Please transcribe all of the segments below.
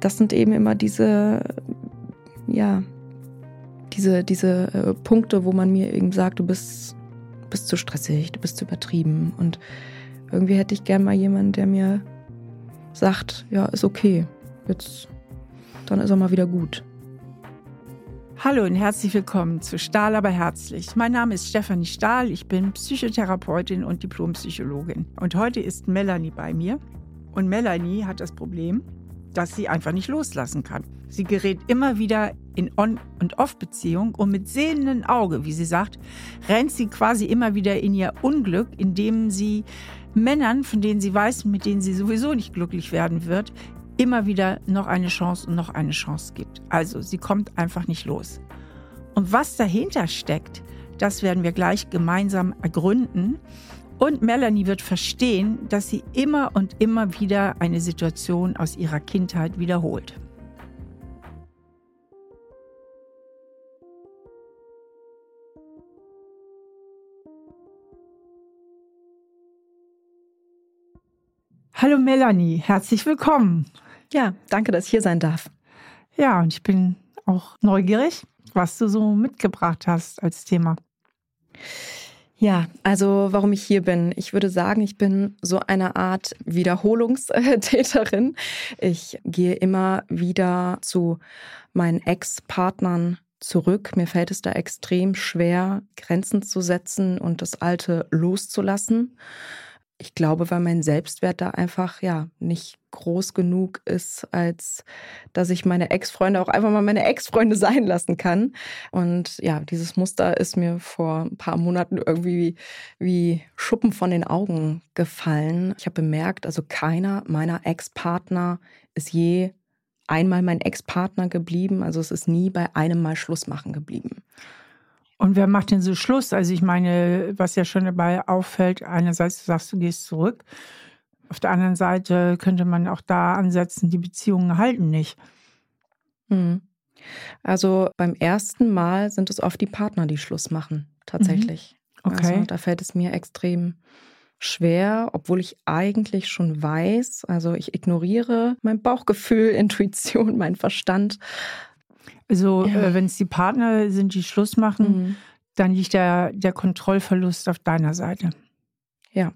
Das sind eben immer diese, ja, diese, diese äh, Punkte, wo man mir eben sagt, du bist, bist zu stressig, du bist zu übertrieben. Und irgendwie hätte ich gern mal jemanden, der mir sagt, ja, ist okay, jetzt, dann ist er mal wieder gut. Hallo und herzlich willkommen zu Stahl aber herzlich. Mein Name ist Stefanie Stahl, ich bin Psychotherapeutin und Diplompsychologin. Und heute ist Melanie bei mir. Und Melanie hat das Problem, dass sie einfach nicht loslassen kann. Sie gerät immer wieder in On- und Off-Beziehung und mit sehenden Auge, wie sie sagt, rennt sie quasi immer wieder in ihr Unglück, indem sie Männern, von denen sie weiß, mit denen sie sowieso nicht glücklich werden wird, immer wieder noch eine Chance und noch eine Chance gibt. Also sie kommt einfach nicht los. Und was dahinter steckt, das werden wir gleich gemeinsam ergründen. Und Melanie wird verstehen, dass sie immer und immer wieder eine Situation aus ihrer Kindheit wiederholt. Hallo Melanie, herzlich willkommen. Ja, danke, dass ich hier sein darf. Ja, und ich bin auch neugierig, was du so mitgebracht hast als Thema. Ja, also warum ich hier bin. Ich würde sagen, ich bin so eine Art Wiederholungstäterin. Ich gehe immer wieder zu meinen Ex-Partnern zurück. Mir fällt es da extrem schwer, Grenzen zu setzen und das Alte loszulassen. Ich glaube, weil mein Selbstwert da einfach ja nicht groß genug ist, als dass ich meine Ex-Freunde auch einfach mal meine Ex-Freunde sein lassen kann. Und ja, dieses Muster ist mir vor ein paar Monaten irgendwie wie Schuppen von den Augen gefallen. Ich habe bemerkt, also keiner meiner Ex-Partner ist je einmal mein Ex-Partner geblieben. Also es ist nie bei einem Mal Schluss machen geblieben. Und wer macht denn so Schluss? Also ich meine, was ja schon dabei auffällt, einerseits du sagst, du gehst zurück. Auf der anderen Seite könnte man auch da ansetzen, die Beziehungen halten nicht. Hm. Also beim ersten Mal sind es oft die Partner, die Schluss machen, tatsächlich. Mhm. Okay. Also da fällt es mir extrem schwer, obwohl ich eigentlich schon weiß, also ich ignoriere mein Bauchgefühl, Intuition, mein Verstand. Also Ja. äh, wenn es die Partner sind, die Schluss machen, Mhm. dann liegt der, der Kontrollverlust auf deiner Seite. Ja.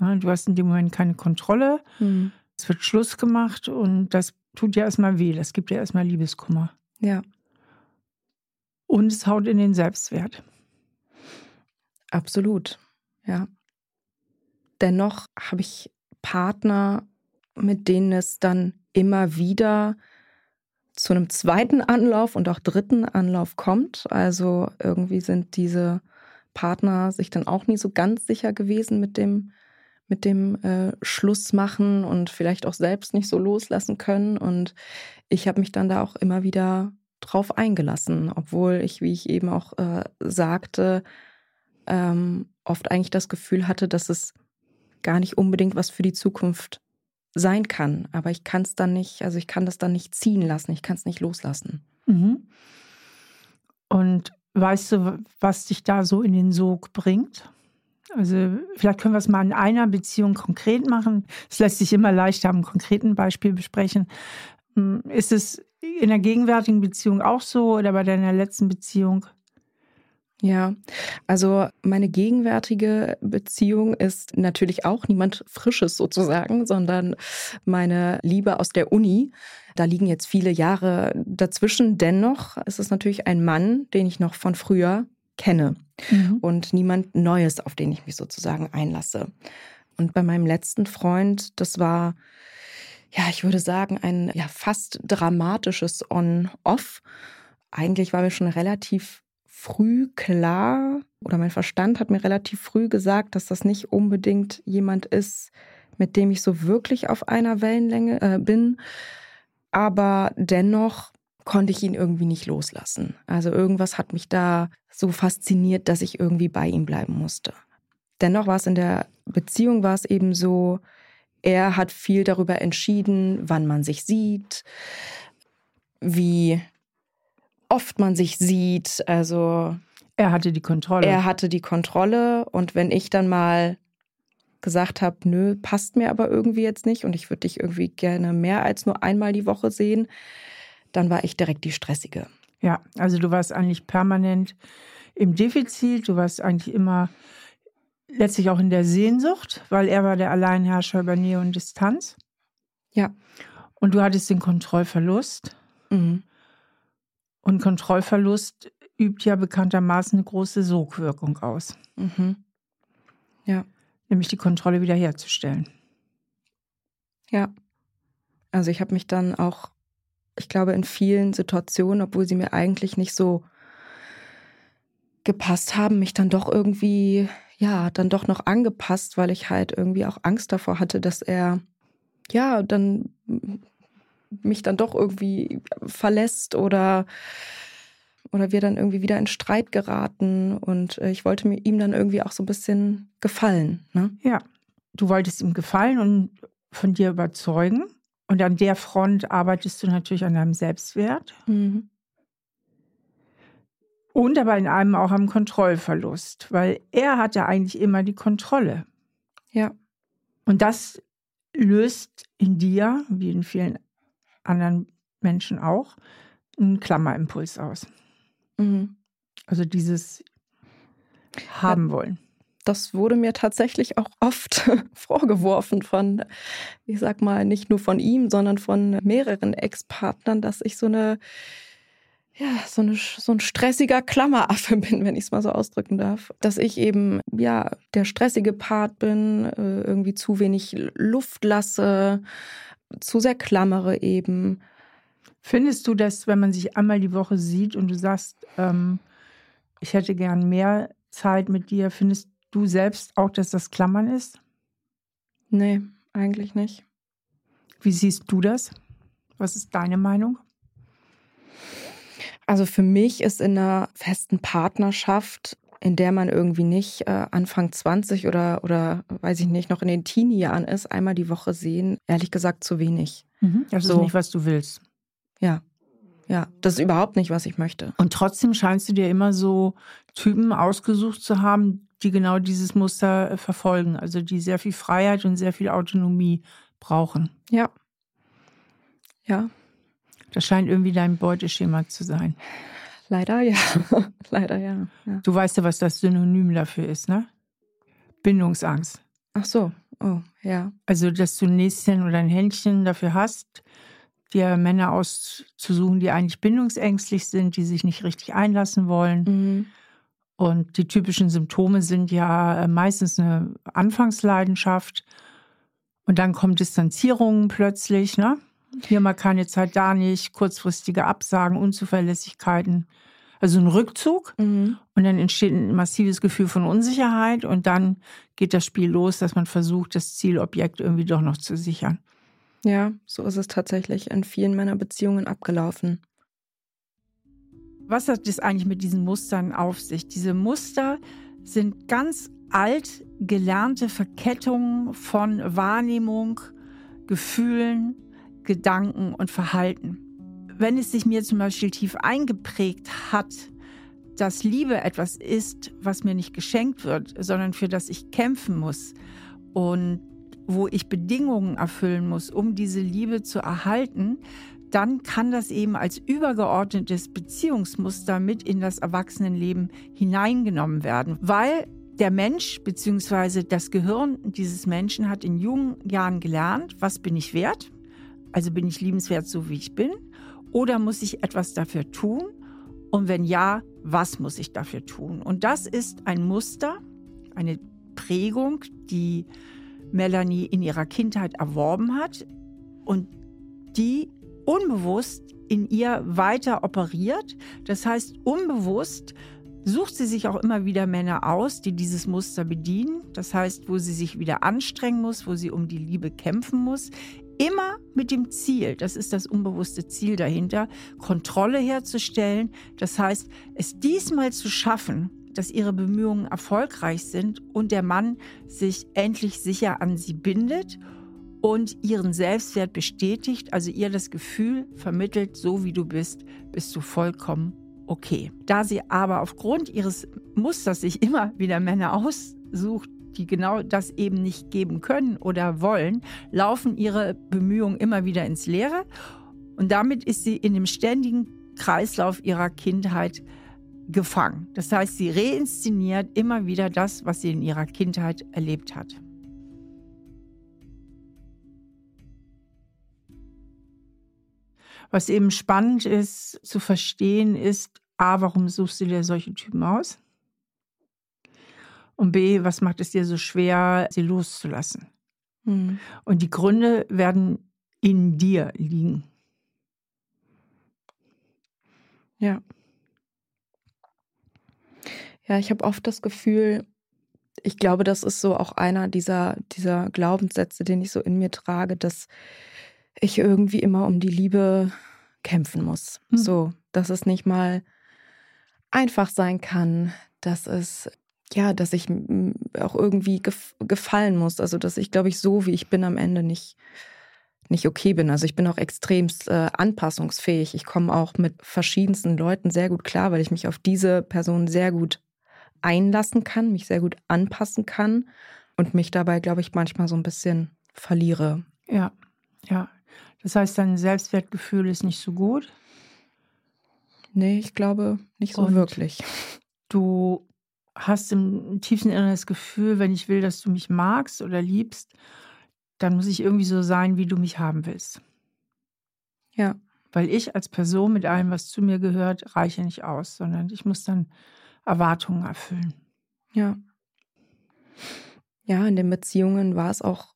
Ja, du hast in dem Moment keine Kontrolle, Mhm. es wird Schluss gemacht und das tut dir erstmal weh, das gibt dir erstmal Liebeskummer. Ja, Und es haut in den Selbstwert. absolut. Ja. Dennoch habe ich Partner, mit denen es dann immer wieder zu einem zweiten Anlauf und auch dritten Anlauf kommt. Also irgendwie sind diese Partner sich dann auch nie so ganz sicher gewesen mit dem, mit dem äh, Schluss machen und vielleicht auch selbst nicht so loslassen können. Und ich habe mich dann da auch immer wieder drauf eingelassen, obwohl ich, wie ich eben auch äh, sagte, ähm, oft eigentlich das Gefühl hatte, dass es gar nicht unbedingt was für die Zukunft sein kann. Aber ich kann es dann nicht, also ich kann das dann nicht ziehen lassen, ich kann es nicht loslassen. Mhm. Und weißt du, was dich da so in den Sog bringt? Also vielleicht können wir es mal in einer Beziehung konkret machen. Es lässt sich immer leichter am konkreten Beispiel besprechen. Hm, Ist es in der gegenwärtigen Beziehung auch so oder bei deiner letzten Beziehung? Ja, also meine gegenwärtige Beziehung ist natürlich auch niemand Frisches sozusagen, sondern meine Liebe aus der Uni. Da liegen jetzt viele Jahre dazwischen. Dennoch ist es natürlich ein Mann, den ich noch von früher kenne und niemand Neues, auf den ich mich sozusagen einlasse. Und bei meinem letzten Freund, das war, ja, ich würde sagen, ein ja, fast dramatisches On-Off. Eigentlich war mir schon relativ früh klar, oder mein Verstand hat mir relativ früh gesagt, dass das nicht unbedingt jemand ist, mit dem ich so wirklich auf einer Wellenlänge äh, bin. Aber dennoch konnte ich ihn irgendwie nicht loslassen. Also irgendwas hat mich da so fasziniert, dass ich irgendwie bei ihm bleiben musste. Dennoch war es in der Beziehung war es eben so, er hat viel darüber entschieden, wann man sich sieht, wie oft man sich sieht. Also Er hatte die Kontrolle. er hatte die Kontrolle und wenn ich dann mal gesagt habe, nö, passt mir aber irgendwie jetzt nicht und ich würde dich irgendwie gerne mehr als nur einmal die Woche sehen, dann war ich direkt die stressige. Ja, also du warst eigentlich permanent im Defizit, du warst eigentlich immer letztlich auch in der Sehnsucht, weil er war der Alleinherrscher über Nähe und Distanz. Ja. Und du hattest den Kontrollverlust. Mhm. Und Kontrollverlust übt ja bekanntermaßen eine große Sogwirkung aus. Mhm. Ja. Nämlich die Kontrolle wiederherzustellen. Ja. Also ich habe mich dann auch, ich glaube, in vielen Situationen, obwohl sie mir eigentlich nicht so gepasst haben, mich dann doch irgendwie, ja, dann doch noch angepasst, weil ich halt irgendwie auch Angst davor hatte, dass er, ja, dann mich dann doch irgendwie verlässt oder oder wir dann irgendwie wieder in Streit geraten und äh, ich wollte mir ihm dann irgendwie auch so ein bisschen gefallen. Ne? Ja, du wolltest ihm gefallen und von dir überzeugen und an der Front arbeitest du natürlich an deinem Selbstwert. Mhm. Und aber in einem auch am Kontrollverlust, weil er hat ja eigentlich immer die Kontrolle. Ja. Und das löst in dir, wie in vielen anderen Menschen auch, einen Klammerimpuls aus. Mhm. Also dieses haben wollen. Das wurde mir tatsächlich auch oft vorgeworfen von, ich sag mal, nicht nur von ihm, sondern von mehreren Ex-Partnern, dass ich so eine, ja, so, eine, so ein stressiger Klammeraffe bin, wenn ich es mal so ausdrücken darf. Dass ich eben, ja, der stressige Part bin, äh, irgendwie zu wenig Luft lasse, zu sehr klammere eben. Findest du, dass, wenn man sich einmal die Woche sieht und du sagst, ähm, ich hätte gern mehr Zeit mit dir, findest du selbst auch, dass das Klammern ist? Nee, eigentlich nicht. Wie siehst du das? Was ist deine Meinung? Also für mich ist in einer festen Partnerschaft, in der man irgendwie nicht äh, Anfang 20 oder, oder weiß ich nicht, noch in den Teenie-Jahren ist, einmal die Woche sehen, ehrlich gesagt zu wenig. Mhm, das so. ist nicht, was du willst. Ja. Ja, das ist überhaupt nicht, was ich möchte. Und trotzdem scheinst du dir immer so Typen ausgesucht zu haben, die genau dieses Muster äh, verfolgen, also die sehr viel Freiheit und sehr viel Autonomie brauchen. Ja. Ja. Das scheint irgendwie dein Beuteschema zu sein. Leider ja. Leider ja. ja. Du weißt ja, was das Synonym dafür ist, ne? Bindungsangst. Ach so. Oh, ja. Also, dass du ein Näschen oder ein Händchen dafür hast, dir Männer auszusuchen, die eigentlich bindungsängstlich sind, die sich nicht richtig einlassen wollen. Mhm. Und die typischen Symptome sind ja äh, meistens eine Anfangsleidenschaft und dann kommen Distanzierungen plötzlich, ne? Hier mal keine Zeit, da nicht, kurzfristige Absagen, Unzuverlässigkeiten. Also ein Rückzug mhm. und dann entsteht ein massives Gefühl von Unsicherheit und dann geht das Spiel los, dass man versucht, das Zielobjekt irgendwie doch noch zu sichern. Ja, so ist es tatsächlich in vielen meiner Beziehungen abgelaufen. Was hat es eigentlich mit diesen Mustern auf sich? Diese Muster sind ganz alt gelernte Verkettungen von Wahrnehmung, Gefühlen, Gedanken und Verhalten. Wenn es sich mir zum Beispiel tief eingeprägt hat, dass Liebe etwas ist, was mir nicht geschenkt wird, sondern für das ich kämpfen muss und wo ich Bedingungen erfüllen muss, um diese Liebe zu erhalten, dann kann das eben als übergeordnetes Beziehungsmuster mit in das Erwachsenenleben hineingenommen werden, weil der Mensch bzw. das Gehirn dieses Menschen hat in jungen Jahren gelernt, was bin ich wert? Also bin ich liebenswert so wie ich bin? Oder muss ich etwas dafür tun? Und wenn ja, was muss ich dafür tun? Und das ist ein Muster, eine Prägung, die Melanie in ihrer Kindheit erworben hat und die unbewusst in ihr weiter operiert. Das heißt, unbewusst sucht sie sich auch immer wieder Männer aus, die dieses Muster bedienen. Das heißt, wo sie sich wieder anstrengen muss, wo sie um die Liebe kämpfen muss. Immer mit dem Ziel, das ist das unbewusste Ziel dahinter, Kontrolle herzustellen. Das heißt, es diesmal zu schaffen, dass ihre Bemühungen erfolgreich sind und der Mann sich endlich sicher an sie bindet und ihren Selbstwert bestätigt, also ihr das Gefühl vermittelt, so wie du bist, bist du vollkommen okay. Da sie aber aufgrund ihres Musters sich immer wieder Männer aussucht, die genau das eben nicht geben können oder wollen, laufen ihre Bemühungen immer wieder ins Leere. Und damit ist sie in dem ständigen Kreislauf ihrer Kindheit gefangen. Das heißt, sie reinszeniert immer wieder das, was sie in ihrer Kindheit erlebt hat. Was eben spannend ist zu verstehen, ist, a, warum suchst du dir solche Typen aus? Und b, was macht es dir so schwer, sie loszulassen? Mhm. Und die Gründe werden in dir liegen. Ja. Ja, ich habe oft das Gefühl, ich glaube, das ist so auch einer dieser, dieser Glaubenssätze, den ich so in mir trage, dass ich irgendwie immer um die Liebe kämpfen muss. Mhm. So, dass es nicht mal einfach sein kann, dass es ja, dass ich auch irgendwie gef gefallen muss. Also, dass ich, glaube ich, so wie ich bin am Ende nicht, nicht okay bin. Also ich bin auch extremst äh, anpassungsfähig. Ich komme auch mit verschiedensten Leuten sehr gut klar, weil ich mich auf diese Person sehr gut einlassen kann, mich sehr gut anpassen kann und mich dabei, glaube ich, manchmal so ein bisschen verliere. Ja, ja. Das heißt, dein Selbstwertgefühl ist nicht so gut? Nee, ich glaube nicht so und wirklich. Du hast im tiefsten Inneren das Gefühl, wenn ich will, dass du mich magst oder liebst, dann muss ich irgendwie so sein, wie du mich haben willst. Ja. Weil ich als Person mit allem, was zu mir gehört, reiche nicht aus, sondern ich muss dann Erwartungen erfüllen. Ja. Ja, in den Beziehungen war es auch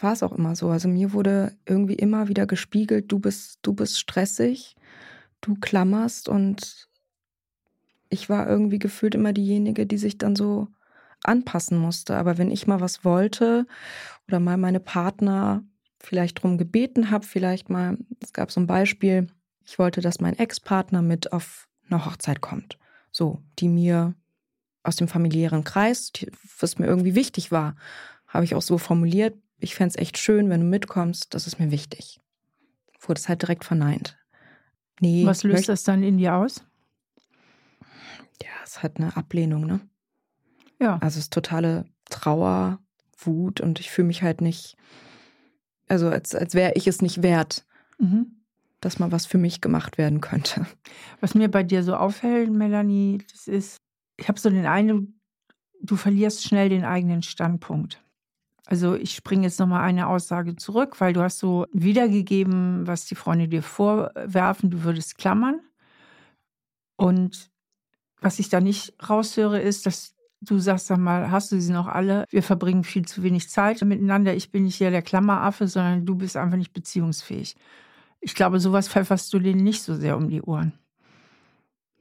war es auch immer so. Also mir wurde irgendwie immer wieder gespiegelt, du bist, du bist stressig, du klammerst und ich war irgendwie gefühlt immer diejenige, die sich dann so anpassen musste. Aber wenn ich mal was wollte oder mal meine Partner vielleicht drum gebeten habe, vielleicht mal, es gab so ein Beispiel, ich wollte, dass mein Ex-Partner mit auf eine Hochzeit kommt. So, die mir aus dem familiären Kreis, was mir irgendwie wichtig war, habe ich auch so formuliert, ich fände es echt schön, wenn du mitkommst, das ist mir wichtig. Wurde es halt direkt verneint. Nee, was löst das dann in dir aus? Ja, es hat eine Ablehnung, ne? Ja. Also es ist totale Trauer, Wut und ich fühle mich halt nicht, also als, als wäre ich es nicht wert. Mhm dass mal was für mich gemacht werden könnte. Was mir bei dir so auffällt, Melanie, das ist, ich habe so den Eindruck, du verlierst schnell den eigenen Standpunkt. Also ich springe jetzt nochmal eine Aussage zurück, weil du hast so wiedergegeben, was die Freunde dir vorwerfen, du würdest klammern. Und was ich da nicht raushöre, ist, dass du sagst, sag mal, hast du sie noch alle? Wir verbringen viel zu wenig Zeit miteinander. Ich bin nicht hier der Klammeraffe, sondern du bist einfach nicht beziehungsfähig. Ich glaube, sowas pfefferst du denen nicht so sehr um die Ohren.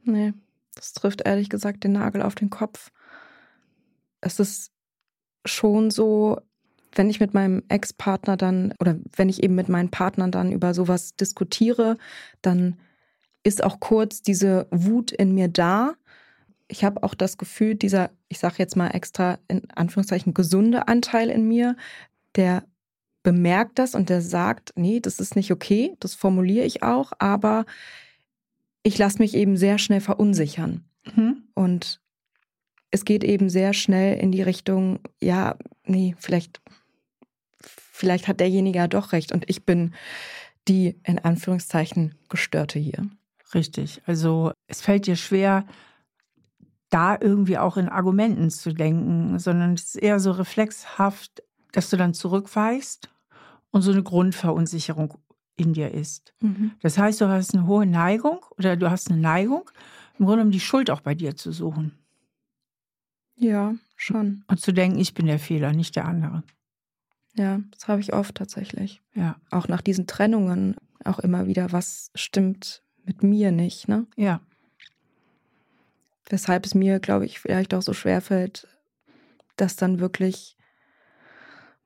Nee, das trifft ehrlich gesagt den Nagel auf den Kopf. Es ist schon so, wenn ich mit meinem Ex-Partner dann oder wenn ich eben mit meinen Partnern dann über sowas diskutiere, dann ist auch kurz diese Wut in mir da. Ich habe auch das Gefühl, dieser, ich sage jetzt mal extra in Anführungszeichen, gesunde Anteil in mir, der bemerkt das und der sagt, nee, das ist nicht okay, das formuliere ich auch, aber ich lasse mich eben sehr schnell verunsichern. Mhm. Und es geht eben sehr schnell in die Richtung, ja, nee, vielleicht, vielleicht hat derjenige ja doch recht und ich bin die in Anführungszeichen gestörte hier. Richtig. Also es fällt dir schwer, da irgendwie auch in Argumenten zu denken, sondern es ist eher so reflexhaft, dass du dann zurückweichst und so eine Grundverunsicherung in dir ist. Mhm. Das heißt, du hast eine hohe Neigung oder du hast eine Neigung, im Grunde um die Schuld auch bei dir zu suchen. Ja, schon. Und zu denken, ich bin der Fehler, nicht der andere. Ja, das habe ich oft tatsächlich. Ja. Auch nach diesen Trennungen auch immer wieder, was stimmt mit mir nicht, ne? Ja. Weshalb es mir, glaube ich, vielleicht auch so schwerfällt, das dann wirklich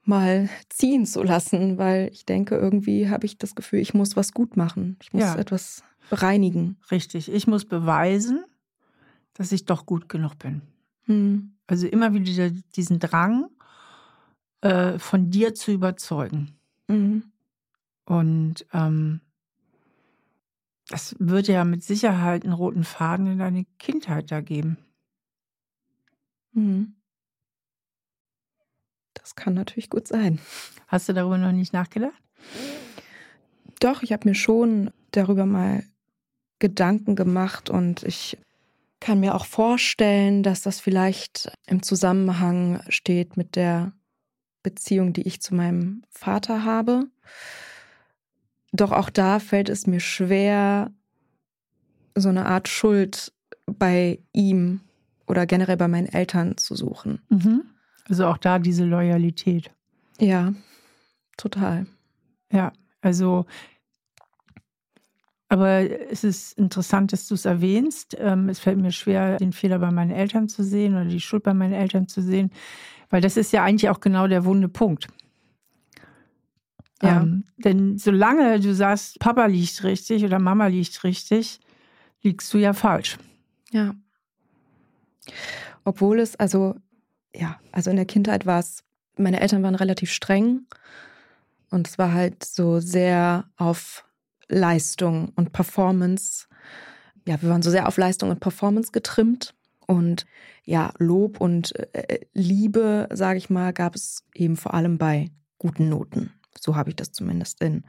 mal ziehen zu lassen, weil ich denke, irgendwie habe ich das Gefühl, ich muss was gut machen. Ich muss ja. etwas bereinigen. Richtig. Ich muss beweisen, dass ich doch gut genug bin. Hm. Also immer wieder diesen Drang, äh, von dir zu überzeugen. Mhm. Und ähm, das würde ja mit Sicherheit einen roten Faden in deine Kindheit da geben. Mhm. Das kann natürlich gut sein. Hast du darüber noch nicht nachgedacht? Doch, ich habe mir schon darüber mal Gedanken gemacht und ich kann mir auch vorstellen, dass das vielleicht im Zusammenhang steht mit der Beziehung, die ich zu meinem Vater habe. Doch auch da fällt es mir schwer, so eine Art Schuld bei ihm oder generell bei meinen Eltern zu suchen. Mhm. Also auch da diese Loyalität. Ja, total. Ja, also aber es ist interessant, dass du es erwähnst. Ähm, es fällt mir schwer, den Fehler bei meinen Eltern zu sehen oder die Schuld bei meinen Eltern zu sehen, weil das ist ja eigentlich auch genau der wunde Punkt. Ja. Ähm, denn solange du sagst, Papa liegt richtig oder Mama liegt richtig, liegst du ja falsch. Ja. Obwohl es, also, ja, also in der Kindheit war es, meine Eltern waren relativ streng und es war halt so sehr auf Leistung und Performance. Ja, wir waren so sehr auf Leistung und Performance getrimmt. Und ja, Lob und äh, Liebe, sage ich mal, gab es eben vor allem bei guten Noten. So habe ich das zumindest in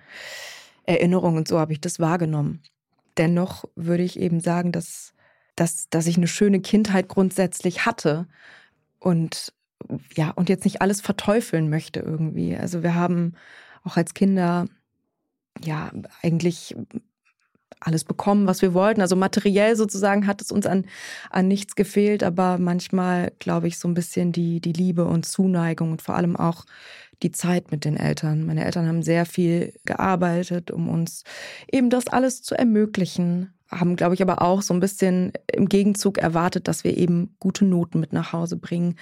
Erinnerung und so habe ich das wahrgenommen. Dennoch würde ich eben sagen, dass, dass, dass ich eine schöne Kindheit grundsätzlich hatte und ja, und jetzt nicht alles verteufeln möchte irgendwie. Also wir haben auch als Kinder ja eigentlich alles bekommen, was wir wollten. Also materiell sozusagen hat es uns an, an nichts gefehlt, aber manchmal, glaube ich, so ein bisschen die, die Liebe und Zuneigung und vor allem auch die Zeit mit den Eltern. Meine Eltern haben sehr viel gearbeitet, um uns eben das alles zu ermöglichen. Haben, glaube ich, aber auch so ein bisschen im Gegenzug erwartet, dass wir eben gute Noten mit nach Hause bringen,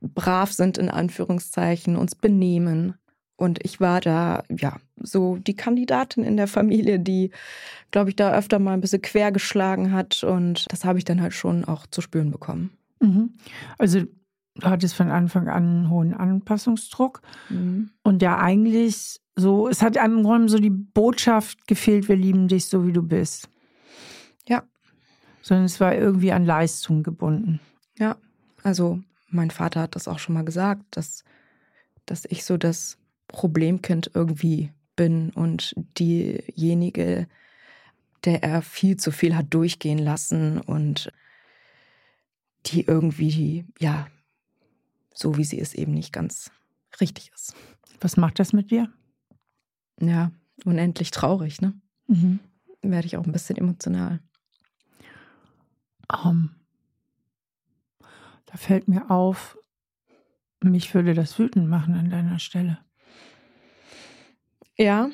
brav sind in Anführungszeichen, uns benehmen. Und ich war da, ja, so die Kandidatin in der Familie, die, glaube ich, da öfter mal ein bisschen quer geschlagen hat. Und das habe ich dann halt schon auch zu spüren bekommen. Mhm. Also du hattest von Anfang an einen hohen Anpassungsdruck. Mhm. Und ja, eigentlich so, es hat einem im Grunde so die Botschaft gefehlt, wir lieben dich so, wie du bist. Ja. Sondern es war irgendwie an Leistung gebunden. Ja, also mein Vater hat das auch schon mal gesagt, dass, dass ich so das Problemkind irgendwie bin und diejenige, der er viel zu viel hat durchgehen lassen und die irgendwie, ja, so wie sie ist, eben nicht ganz richtig ist. Was macht das mit dir? Ja, unendlich traurig, ne? Mhm. Werde ich auch ein bisschen emotional. Um, da fällt mir auf, mich würde das wütend machen an deiner Stelle. Ja.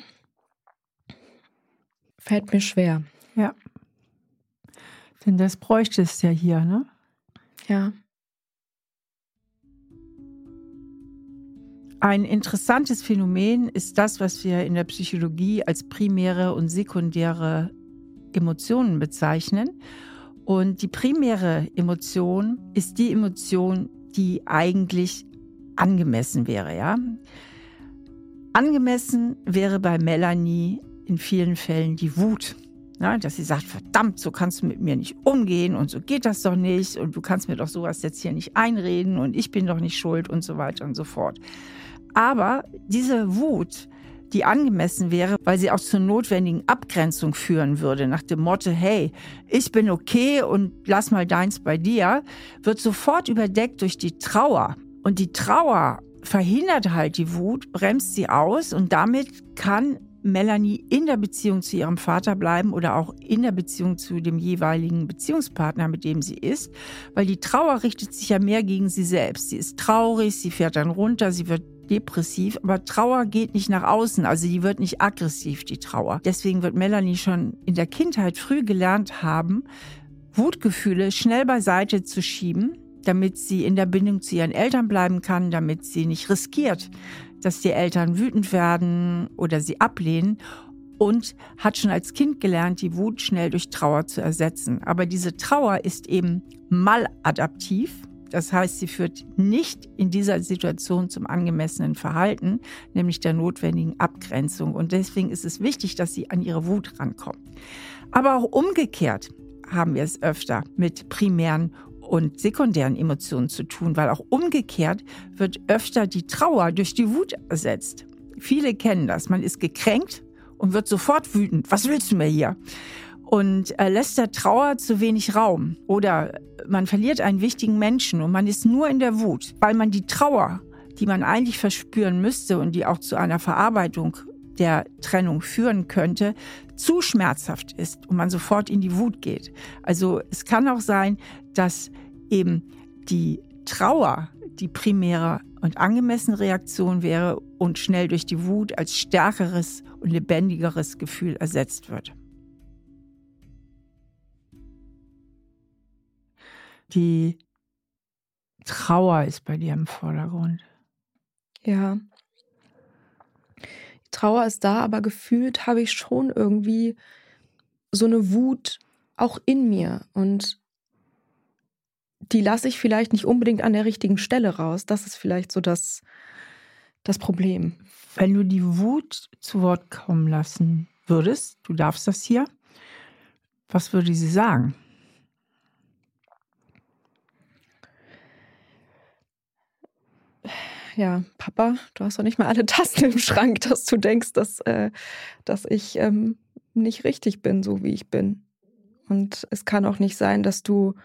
Fällt mir schwer. Ja. Denn das bräuchte es ja hier, ne? Ja. Ein interessantes Phänomen ist das, was wir in der Psychologie als primäre und sekundäre Emotionen bezeichnen. Und die primäre Emotion ist die Emotion, die eigentlich angemessen wäre, ja. Angemessen wäre bei Melanie in vielen Fällen die Wut. Ja, dass sie sagt, verdammt, so kannst du mit mir nicht umgehen und so geht das doch nicht und du kannst mir doch sowas jetzt hier nicht einreden und ich bin doch nicht schuld und so weiter und so fort. Aber diese Wut, die angemessen wäre, weil sie auch zur notwendigen Abgrenzung führen würde, nach dem Motto, hey, ich bin okay und lass mal deins bei dir, wird sofort überdeckt durch die Trauer. Und die Trauer verhindert halt die Wut, bremst sie aus und damit kann Melanie in der Beziehung zu ihrem Vater bleiben oder auch in der Beziehung zu dem jeweiligen Beziehungspartner, mit dem sie ist, weil die Trauer richtet sich ja mehr gegen sie selbst. Sie ist traurig, sie fährt dann runter, sie wird depressiv, aber Trauer geht nicht nach außen, also die wird nicht aggressiv, die Trauer. Deswegen wird Melanie schon in der Kindheit früh gelernt haben, Wutgefühle schnell beiseite zu schieben, damit sie in der Bindung zu ihren Eltern bleiben kann, damit sie nicht riskiert, dass die Eltern wütend werden oder sie ablehnen und hat schon als Kind gelernt, die Wut schnell durch Trauer zu ersetzen. Aber diese Trauer ist eben maladaptiv. Das heißt, sie führt nicht in dieser Situation zum angemessenen Verhalten, nämlich der notwendigen Abgrenzung. Und deswegen ist es wichtig, dass sie an ihre Wut rankommt. Aber auch umgekehrt haben wir es öfter mit primären und sekundären Emotionen zu tun, weil auch umgekehrt wird öfter die Trauer durch die Wut ersetzt. Viele kennen das. Man ist gekränkt und wird sofort wütend. Was willst du mir hier? Und äh, lässt der Trauer zu wenig Raum. Oder man verliert einen wichtigen Menschen und man ist nur in der Wut, weil man die Trauer, die man eigentlich verspüren müsste und die auch zu einer Verarbeitung der Trennung führen könnte, zu schmerzhaft ist und man sofort in die Wut geht. Also es kann auch sein, dass eben die Trauer die primäre und angemessene Reaktion wäre und schnell durch die Wut als stärkeres und lebendigeres Gefühl ersetzt wird. Die Trauer ist bei dir im Vordergrund. Ja. Trauer ist da, aber gefühlt habe ich schon irgendwie so eine Wut auch in mir und die lasse ich vielleicht nicht unbedingt an der richtigen Stelle raus. Das ist vielleicht so das, das Problem. Wenn du die Wut zu Wort kommen lassen würdest, du darfst das hier, was würde sie sagen? Ja, Papa, du hast doch nicht mal alle Tasten im Schrank, dass du denkst, dass, äh, dass ich ähm, nicht richtig bin, so wie ich bin. Und es kann auch nicht sein, dass du,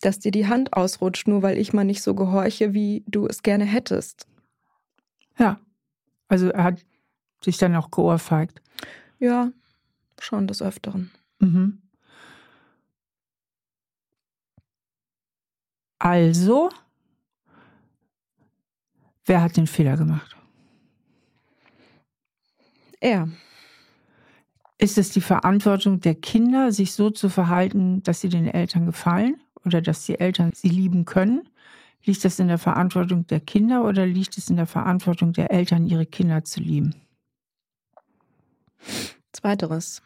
dass dir die Hand ausrutscht, nur weil ich mal nicht so gehorche, wie du es gerne hättest. Ja. Also er hat sich dann auch geohrfeigt. Ja, schon des Öfteren. Mhm. Also, wer hat den Fehler gemacht? Er. Ist es die Verantwortung der Kinder, sich so zu verhalten, dass sie den Eltern gefallen oder dass die Eltern sie lieben können? Liegt das in der Verantwortung der Kinder oder liegt es in der Verantwortung der Eltern, ihre Kinder zu lieben? Zweiteres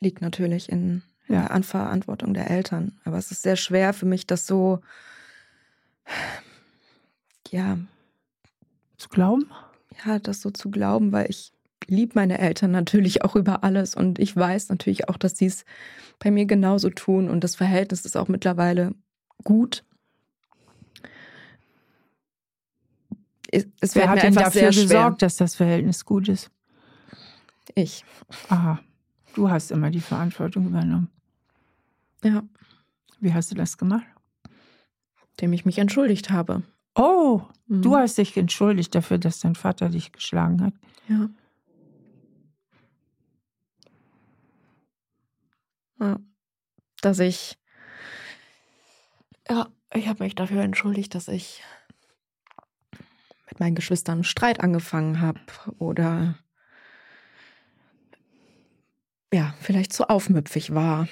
liegt natürlich in ja. der Verantwortung der Eltern. Aber es ist sehr schwer für mich, das so, ja. Zu glauben? Ja, das so zu glauben, weil ich liebe meine Eltern natürlich auch über alles und ich weiß natürlich auch, dass sie es bei mir genauso tun und das Verhältnis ist auch mittlerweile gut. Es Wer hat denn dafür gesorgt, dass das Verhältnis gut ist? Ich. Aha. Du hast immer die Verantwortung übernommen. Ja. Wie hast du das gemacht? Indem ich mich entschuldigt habe. Oh, mhm. du hast dich entschuldigt dafür, dass dein Vater dich geschlagen hat. Ja. Ja. Dass ich, ja, ich habe mich dafür entschuldigt, dass ich mit meinen Geschwistern Streit angefangen habe oder ja, vielleicht zu aufmüpfig war.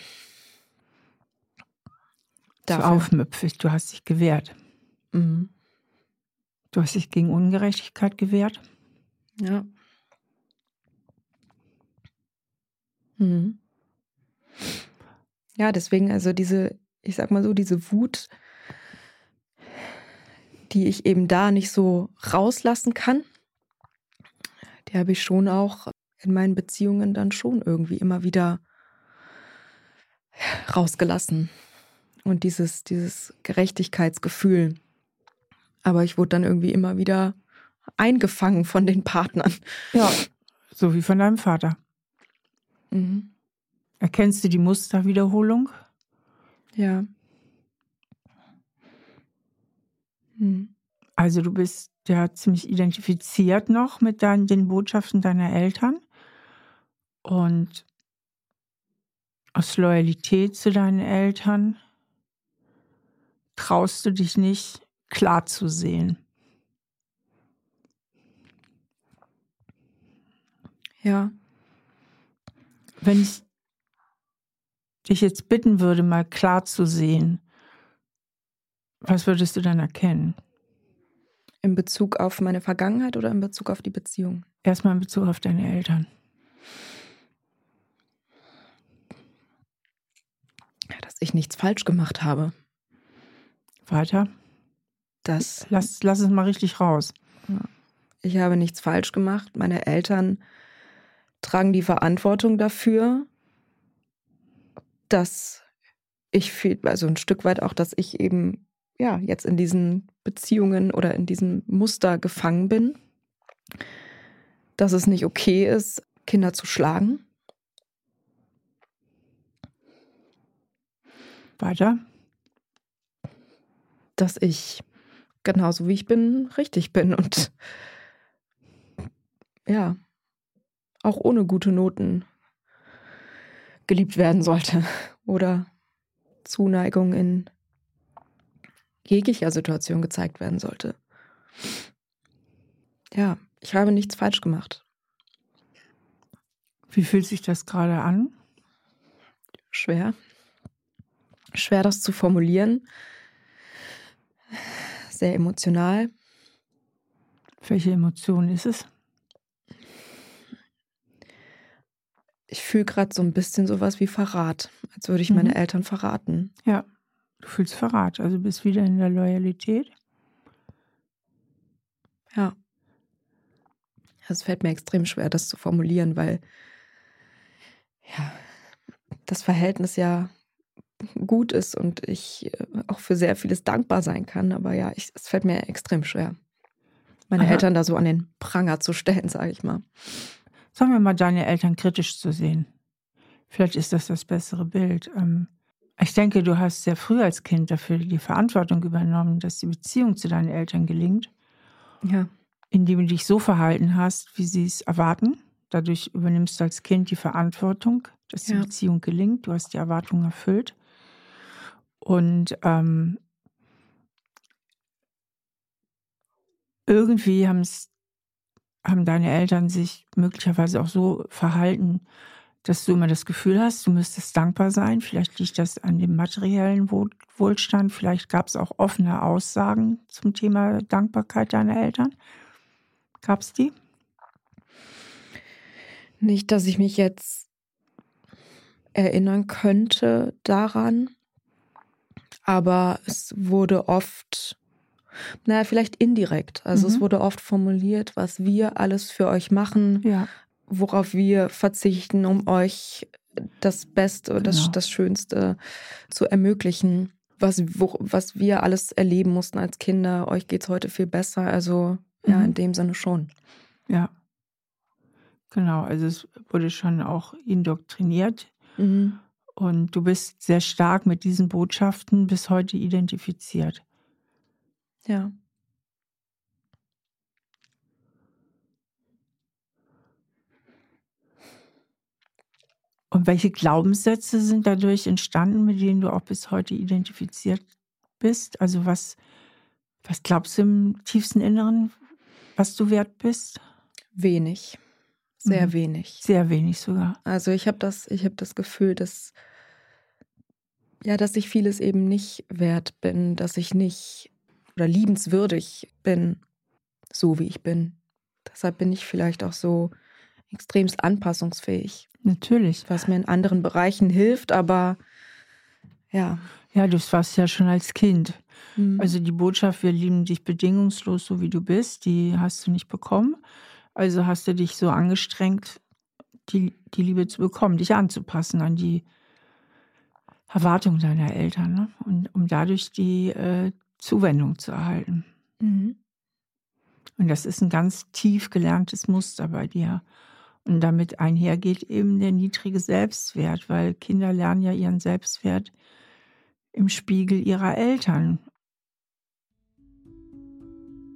Dafür. Zu aufmüpfig, du hast dich gewehrt. Mhm. Du hast dich gegen Ungerechtigkeit gewehrt. Ja. Mhm. Ja, deswegen also diese, ich sag mal so, diese Wut, die ich eben da nicht so rauslassen kann, die habe ich schon auch in meinen Beziehungen dann schon irgendwie immer wieder rausgelassen. Und dieses, dieses Gerechtigkeitsgefühl. Aber ich wurde dann irgendwie immer wieder eingefangen von den Partnern. Ja, so wie von deinem Vater. Mhm. Erkennst du die Musterwiederholung? Ja. Hm. Also du bist ja ziemlich identifiziert noch mit deinen, den Botschaften deiner Eltern und aus Loyalität zu deinen Eltern traust du dich nicht klar zu sehen. Ja. Wenn ich dich jetzt bitten würde, mal klar zu sehen, was würdest du dann erkennen? In Bezug auf meine Vergangenheit oder in Bezug auf die Beziehung? Erstmal in Bezug auf deine Eltern. Dass ich nichts falsch gemacht habe. Weiter. Das. Lass, lass es mal richtig raus. Ich habe nichts falsch gemacht. Meine Eltern tragen die Verantwortung dafür, dass ich viel, also ein Stück weit auch, dass ich eben ja jetzt in diesen Beziehungen oder in diesem Muster gefangen bin, dass es nicht okay ist, Kinder zu schlagen. Weiter. Dass ich genauso wie ich bin, richtig bin und ja, auch ohne gute Noten geliebt werden sollte oder Zuneigung in jeglicher Situation gezeigt werden sollte. Ja, ich habe nichts falsch gemacht. Wie fühlt sich das gerade an? Schwer. Schwer das zu formulieren. Sehr emotional. Welche Emotion ist es? Ich fühle gerade so ein bisschen sowas wie Verrat, als würde ich mhm. meine Eltern verraten. Ja, du fühlst Verrat, also bist wieder in der Loyalität. Ja. Es fällt mir extrem schwer, das zu formulieren, weil ja, das Verhältnis ja gut ist und ich äh, auch für sehr vieles dankbar sein kann. Aber ja, ich, es fällt mir extrem schwer, meine Aha. Eltern da so an den Pranger zu stellen, sage ich mal. Sagen wir mal, deine Eltern kritisch zu sehen. Vielleicht ist das das bessere Bild. Ähm, ich denke, du hast sehr früh als Kind dafür die Verantwortung übernommen, dass die Beziehung zu deinen Eltern gelingt. Ja. Indem du dich so verhalten hast, wie sie es erwarten. Dadurch übernimmst du als Kind die Verantwortung, dass die ja. Beziehung gelingt. Du hast die Erwartung erfüllt. Und ähm, irgendwie haben deine Eltern sich möglicherweise auch so verhalten, dass du immer das Gefühl hast, du müsstest dankbar sein. Vielleicht liegt das an dem materiellen Wohlstand. Vielleicht gab es auch offene Aussagen zum Thema Dankbarkeit deiner Eltern. Gab es die? Nicht, dass ich mich jetzt erinnern könnte daran aber es wurde oft, naja, vielleicht indirekt. Also mhm. es wurde oft formuliert, was wir alles für euch machen, ja. worauf wir verzichten, um euch das Beste oder genau. das, das Schönste zu ermöglichen. Was, wo, was wir alles erleben mussten als Kinder, euch geht es heute viel besser. Also mhm. ja, in dem Sinne schon. Ja. Genau, also es wurde schon auch indoktriniert. Mhm. Und du bist sehr stark mit diesen Botschaften bis heute identifiziert. Ja. Und welche Glaubenssätze sind dadurch entstanden, mit denen du auch bis heute identifiziert bist? Also was, was glaubst du im tiefsten Inneren, was du wert bist? Wenig. Sehr mhm. wenig. Sehr wenig sogar. Also ich habe das, ich habe das Gefühl, dass ja, dass ich vieles eben nicht wert bin, dass ich nicht oder liebenswürdig bin, so wie ich bin. Deshalb bin ich vielleicht auch so extremst anpassungsfähig. Natürlich. Was mir in anderen Bereichen hilft, aber ja. Ja, du warst ja schon als Kind. Mhm. Also die Botschaft, wir lieben dich bedingungslos, so wie du bist, die hast du nicht bekommen. Also hast du dich so angestrengt, die, die Liebe zu bekommen, dich anzupassen an die Erwartungen deiner Eltern, ne? und um dadurch die äh, Zuwendung zu erhalten. Mhm. Und das ist ein ganz tief gelerntes Muster bei dir. Und damit einhergeht eben der niedrige Selbstwert, weil Kinder lernen ja ihren Selbstwert im Spiegel ihrer Eltern.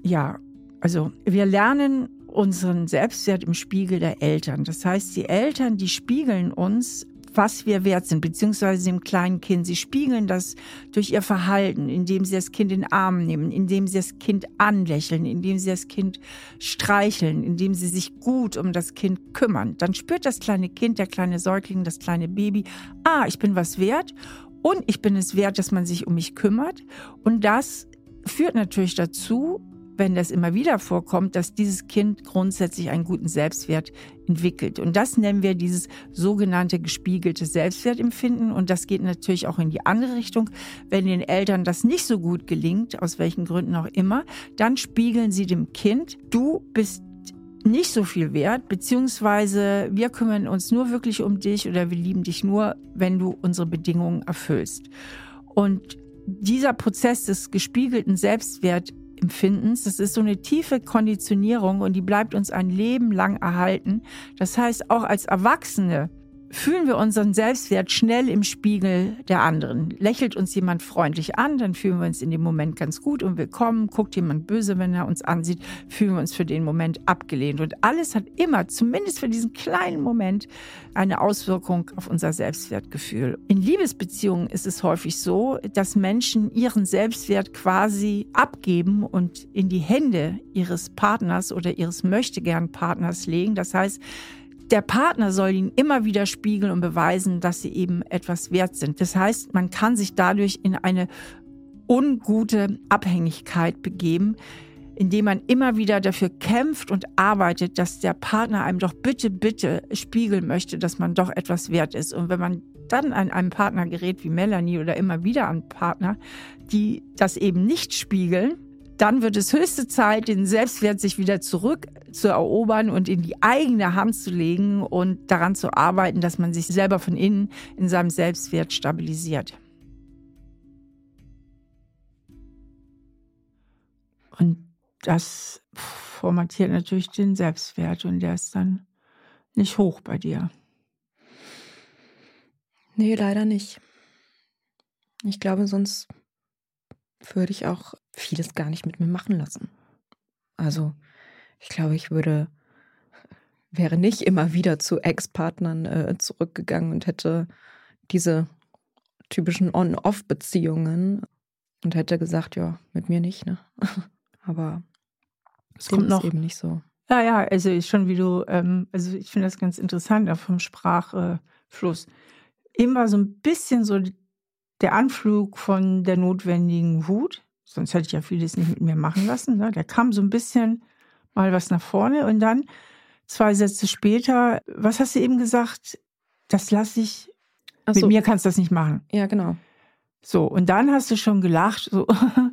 Ja, also wir lernen unseren Selbstwert im Spiegel der Eltern. Das heißt, die Eltern, die spiegeln uns was wir wert sind, beziehungsweise dem kleinen Kind. Sie spiegeln das durch ihr Verhalten, indem sie das Kind in den Arm nehmen, indem sie das Kind anlächeln, indem sie das Kind streicheln, indem sie sich gut um das Kind kümmern. Dann spürt das kleine Kind, der kleine Säugling, das kleine Baby, ah, ich bin was wert und ich bin es wert, dass man sich um mich kümmert. Und das führt natürlich dazu, wenn das immer wieder vorkommt, dass dieses Kind grundsätzlich einen guten Selbstwert entwickelt. Und das nennen wir dieses sogenannte gespiegelte Selbstwertempfinden. Und das geht natürlich auch in die andere Richtung. Wenn den Eltern das nicht so gut gelingt, aus welchen Gründen auch immer, dann spiegeln sie dem Kind, du bist nicht so viel wert, beziehungsweise wir kümmern uns nur wirklich um dich oder wir lieben dich nur, wenn du unsere Bedingungen erfüllst. Und dieser Prozess des gespiegelten Selbstwertempfindens, das ist so eine tiefe Konditionierung und die bleibt uns ein Leben lang erhalten. Das heißt, auch als Erwachsene fühlen wir unseren Selbstwert schnell im Spiegel der anderen. Lächelt uns jemand freundlich an, dann fühlen wir uns in dem Moment ganz gut und willkommen. Guckt jemand böse, wenn er uns ansieht, fühlen wir uns für den Moment abgelehnt. Und alles hat immer, zumindest für diesen kleinen Moment, eine Auswirkung auf unser Selbstwertgefühl. In Liebesbeziehungen ist es häufig so, dass Menschen ihren Selbstwert quasi abgeben und in die Hände ihres Partners oder ihres Möchtegern-Partners legen. Das heißt, der Partner soll ihnen immer wieder spiegeln und beweisen, dass sie eben etwas wert sind. Das heißt, man kann sich dadurch in eine ungute Abhängigkeit begeben, indem man immer wieder dafür kämpft und arbeitet, dass der Partner einem doch bitte, bitte spiegeln möchte, dass man doch etwas wert ist. Und wenn man dann an einen Partner gerät wie Melanie oder immer wieder an Partner, die das eben nicht spiegeln, dann wird es höchste Zeit, den Selbstwert sich wieder zurück zu erobern und in die eigene Hand zu legen und daran zu arbeiten, dass man sich selber von innen in seinem Selbstwert stabilisiert. Und das formatiert natürlich den Selbstwert und der ist dann nicht hoch bei dir. Nee, leider nicht. Ich glaube, sonst würde ich auch vieles gar nicht mit mir machen lassen. Also, ich glaube, ich würde, wäre nicht immer wieder zu Ex-Partnern äh, zurückgegangen und hätte diese typischen On-Off-Beziehungen und hätte gesagt, ja, mit mir nicht, ne? Aber es kommt noch eben nicht so. Ja, ja, also ist schon wie du, ähm, also ich finde das ganz interessant, auch vom Sprachfluss. Eben war so ein bisschen so der Anflug von der notwendigen Wut, sonst hätte ich ja vieles nicht mit mir machen lassen. Ne? Der kam so ein bisschen mal was nach vorne und dann zwei Sätze später, was hast du eben gesagt? Das lasse ich. So. Mit mir kannst du das nicht machen. Ja, genau. So, und dann hast du schon gelacht, so,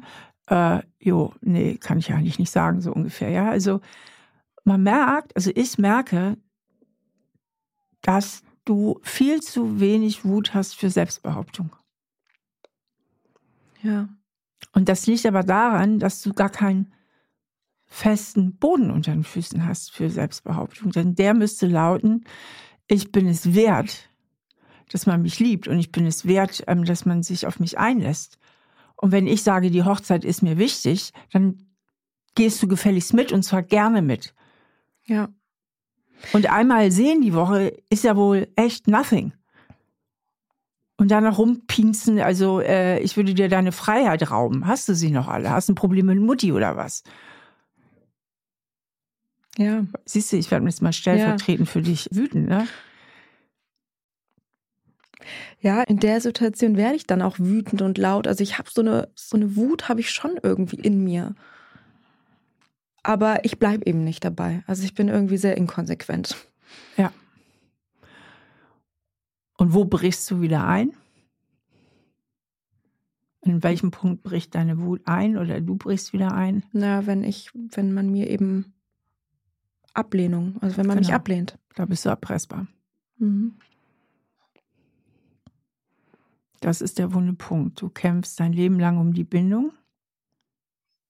äh, jo, nee, kann ich eigentlich nicht sagen, so ungefähr. Ja, also man merkt, also ich merke, dass du viel zu wenig Wut hast für Selbstbehauptung. Ja. Und das liegt aber daran, dass du gar keinen festen Boden unter den Füßen hast für Selbstbehauptung. Denn der müsste lauten, ich bin es wert, dass man mich liebt und ich bin es wert, ähm, dass man sich auf mich einlässt. Und wenn ich sage, die Hochzeit ist mir wichtig, dann gehst du gefälligst mit und zwar gerne mit. Ja. Und einmal sehen die Woche ist ja wohl echt nothing. Und dann noch rumpinzen, also äh, ich würde dir deine Freiheit rauben. Hast du sie noch alle? Hast du ein Problem mit Mutti oder was? Ja. Siehst du, ich werde jetzt mal stellvertretend ja. für dich wütend, ne? Ja, in der Situation werde ich dann auch wütend und laut. Also ich habe so eine, so eine Wut habe ich schon irgendwie in mir. Aber ich bleibe eben nicht dabei. Also ich bin irgendwie sehr inkonsequent. Ja. Und wo brichst du wieder ein? In welchem Punkt bricht deine Wut ein oder du brichst wieder ein? Na, wenn ich, wenn man mir eben Ablehnung, also wenn man genau. mich ablehnt. Da bist du erpressbar. Mhm. Das ist der wunde Punkt. Du kämpfst dein Leben lang um die Bindung.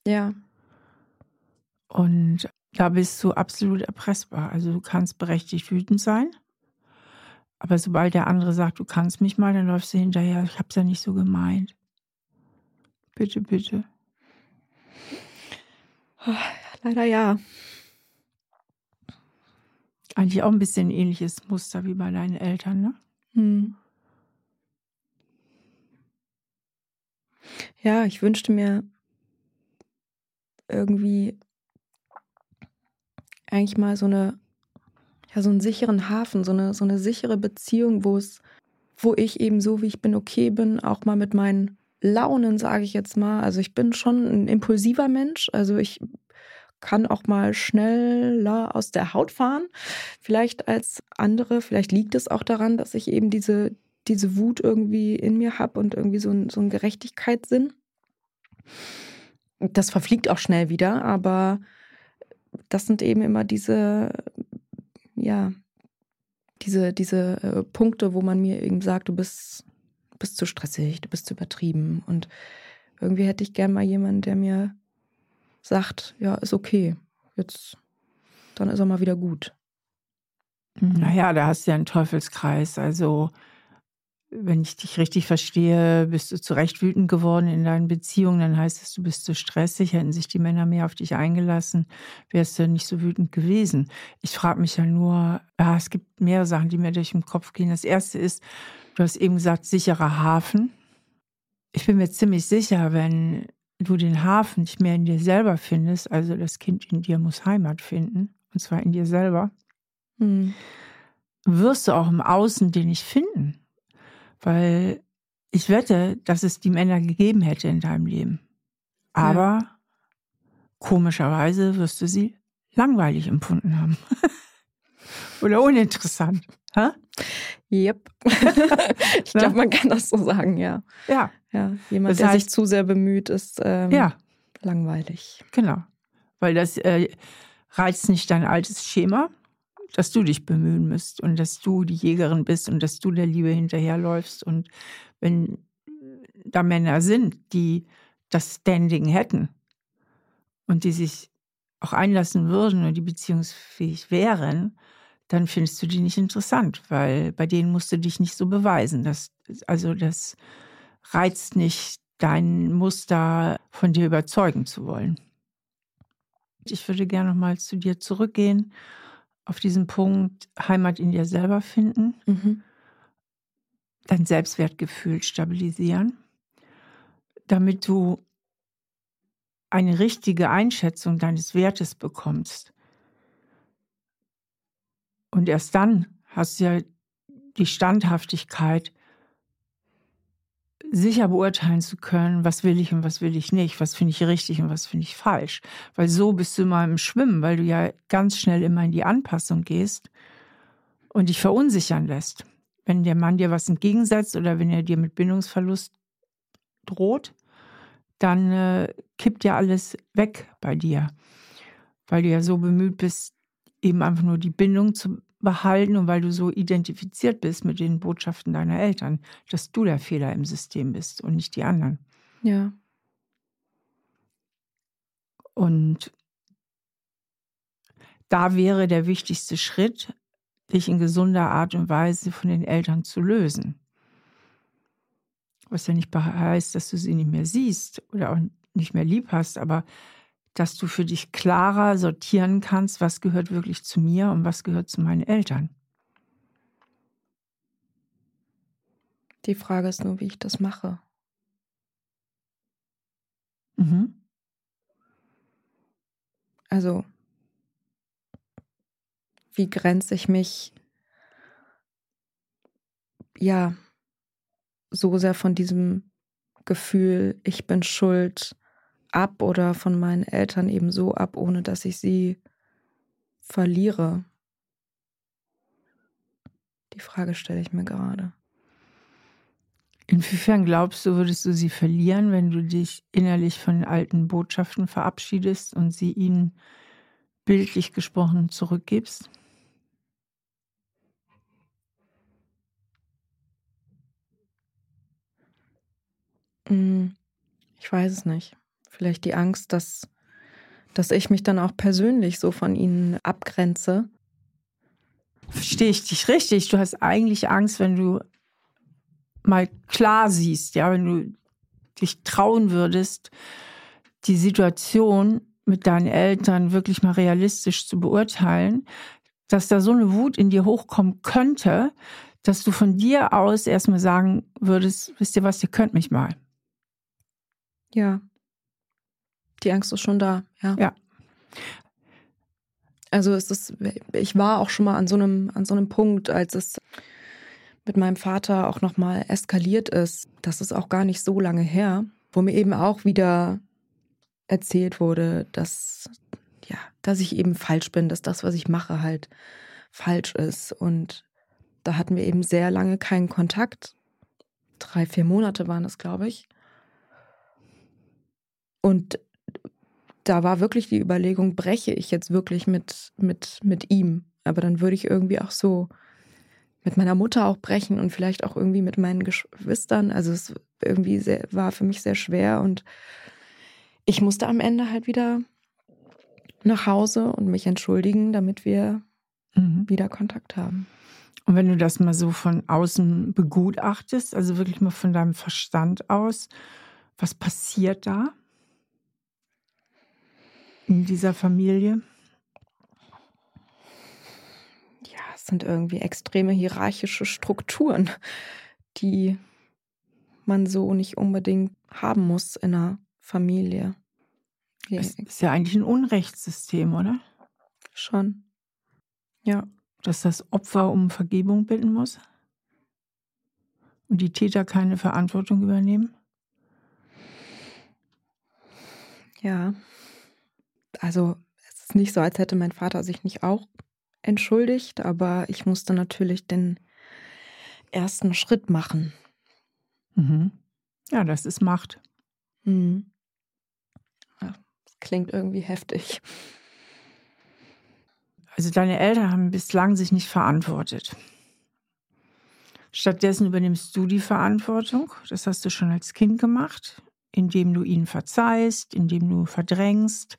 Ja. Und da bist du absolut erpressbar. Also du kannst berechtigt wütend sein. Aber sobald der andere sagt, du kannst mich mal, dann läufst du hinterher. Ich habe es ja nicht so gemeint. Bitte, bitte. Oh, leider ja. Eigentlich auch ein bisschen ein ähnliches Muster wie bei deinen Eltern, ne? Hm. Ja, ich wünschte mir irgendwie eigentlich mal so eine ja, so einen sicheren Hafen, so eine, so eine sichere Beziehung, wo es, wo ich eben so, wie ich bin, okay bin, auch mal mit meinen Launen, sage ich jetzt mal. Also ich bin schon ein impulsiver Mensch. Also ich kann auch mal schneller aus der Haut fahren, vielleicht als andere. Vielleicht liegt es auch daran, dass ich eben diese, diese Wut irgendwie in mir habe und irgendwie so so ein Gerechtigkeitssinn. Das verfliegt auch schnell wieder, aber das sind eben immer diese ja, diese, diese äh, Punkte, wo man mir eben sagt, du bist, bist zu stressig, du bist zu übertrieben. Und irgendwie hätte ich gern mal jemanden, der mir sagt, ja, ist okay, jetzt, dann ist er mal wieder gut. Naja, da hast du ja einen Teufelskreis. Also wenn ich dich richtig verstehe, bist du zu Recht wütend geworden in deinen Beziehungen, dann heißt es, du bist zu stressig, hätten sich die Männer mehr auf dich eingelassen, wärst du nicht so wütend gewesen. Ich frage mich ja nur, ja, es gibt mehrere Sachen, die mir durch den Kopf gehen. Das erste ist, du hast eben gesagt, sicherer Hafen. Ich bin mir ziemlich sicher, wenn du den Hafen nicht mehr in dir selber findest, also das Kind in dir muss Heimat finden, und zwar in dir selber, hm. wirst du auch im Außen den nicht finden. Weil ich wette, dass es die Männer gegeben hätte in deinem Leben. Aber ja. komischerweise wirst du sie langweilig empfunden haben. Oder uninteressant. Ha? Yep. ich glaube, man kann das so sagen, ja. Ja. ja jemand, das der heißt, sich zu sehr bemüht, ist ähm, ja. langweilig. Genau. Weil das äh, reizt nicht dein altes Schema, dass du dich bemühen müsst und dass du die Jägerin bist und dass du der Liebe hinterherläufst. Und wenn da Männer sind, die das Standing hätten und die sich auch einlassen würden und die beziehungsfähig wären, dann findest du die nicht interessant, weil bei denen musst du dich nicht so beweisen. Das, also das reizt nicht, dein Muster von dir überzeugen zu wollen. Ich würde gerne noch mal zu dir zurückgehen auf diesen Punkt Heimat in dir selber finden, mhm. dein Selbstwertgefühl stabilisieren, damit du eine richtige Einschätzung deines Wertes bekommst. Und erst dann hast du ja die Standhaftigkeit, sicher beurteilen zu können, was will ich und was will ich nicht, was finde ich richtig und was finde ich falsch. Weil so bist du immer im Schwimmen, weil du ja ganz schnell immer in die Anpassung gehst und dich verunsichern lässt. Wenn der Mann dir was entgegensetzt oder wenn er dir mit Bindungsverlust droht, dann äh, kippt ja alles weg bei dir, weil du ja so bemüht bist, eben einfach nur die Bindung zu behalten und weil du so identifiziert bist mit den Botschaften deiner Eltern, dass du der Fehler im System bist und nicht die anderen. Ja. Und da wäre der wichtigste Schritt, dich in gesunder Art und Weise von den Eltern zu lösen. Was ja nicht heißt, dass du sie nicht mehr siehst oder auch nicht mehr lieb hast, aber dass du für dich klarer sortieren kannst, was gehört wirklich zu mir und was gehört zu meinen Eltern. Die Frage ist nur, wie ich das mache. Mhm. Also, wie grenze ich mich ja so sehr von diesem Gefühl, ich bin schuld, ab oder von meinen Eltern eben so ab, ohne dass ich sie verliere? Die Frage stelle ich mir gerade. Inwiefern glaubst du, würdest du sie verlieren, wenn du dich innerlich von alten Botschaften verabschiedest und sie ihnen bildlich gesprochen zurückgibst? Hm, ich weiß es nicht. Vielleicht die Angst, dass, dass ich mich dann auch persönlich so von ihnen abgrenze. Verstehe ich dich richtig? Du hast eigentlich Angst, wenn du mal klar siehst, ja, wenn du dich trauen würdest, die Situation mit deinen Eltern wirklich mal realistisch zu beurteilen, dass da so eine Wut in dir hochkommen könnte, dass du von dir aus erstmal sagen würdest, wisst ihr was, ihr könnt mich mal. Ja. Die Angst ist schon da, ja. Ja. Also es ist, ich war auch schon mal an so einem, an so einem Punkt, als es mit meinem Vater auch nochmal eskaliert ist. Das ist auch gar nicht so lange her, wo mir eben auch wieder erzählt wurde, dass, ja, dass ich eben falsch bin, dass das, was ich mache, halt falsch ist. Und da hatten wir eben sehr lange keinen Kontakt. Drei, vier Monate waren es, glaube ich. Und da war wirklich die Überlegung, breche ich jetzt wirklich mit, mit, mit ihm. Aber dann würde ich irgendwie auch so mit meiner Mutter auch brechen und vielleicht auch irgendwie mit meinen Geschwistern. Also es irgendwie sehr, war für mich sehr schwer und ich musste am Ende halt wieder nach Hause und mich entschuldigen, damit wir mhm. wieder Kontakt haben. Und wenn du das mal so von außen begutachtest, also wirklich mal von deinem Verstand aus, was passiert da in dieser Familie? Ja, es sind irgendwie extreme hierarchische Strukturen, die man so nicht unbedingt haben muss in einer Familie. Es ist ja eigentlich ein Unrechtssystem, oder? Schon. Ja. Dass das Opfer um Vergebung bitten muss? Und die Täter keine Verantwortung übernehmen? Ja. Also, es ist nicht so, als hätte mein Vater sich nicht auch entschuldigt, aber ich musste natürlich den ersten Schritt machen. Mhm. Ja, das ist Macht. Mhm. Ja, klingt irgendwie heftig. Also deine Eltern haben bislang sich nicht verantwortet. Stattdessen übernimmst du die Verantwortung. Das hast du schon als Kind gemacht, indem du ihnen verzeihst, indem du verdrängst,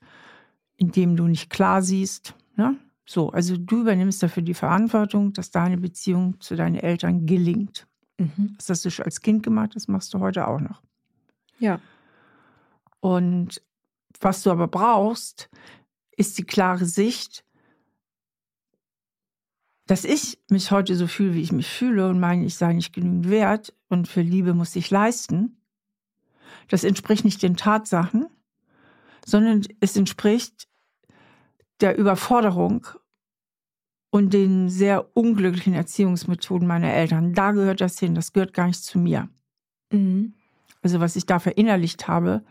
indem du nicht klar siehst. Ne? So, also du übernimmst dafür die Verantwortung, dass deine Beziehung zu deinen Eltern gelingt. Mhm. Das hast du schon als Kind gemacht, das machst du heute auch noch. Ja. Und was du aber brauchst, ist die klare Sicht, dass ich mich heute so fühle, wie ich mich fühle und meine, ich sei nicht genügend wert und für Liebe muss ich leisten. Das entspricht nicht den Tatsachen, sondern es entspricht der Überforderung und den sehr unglücklichen Erziehungsmethoden meiner Eltern. Da gehört das hin, das gehört gar nicht zu mir. Mhm. Also was ich da verinnerlicht habe,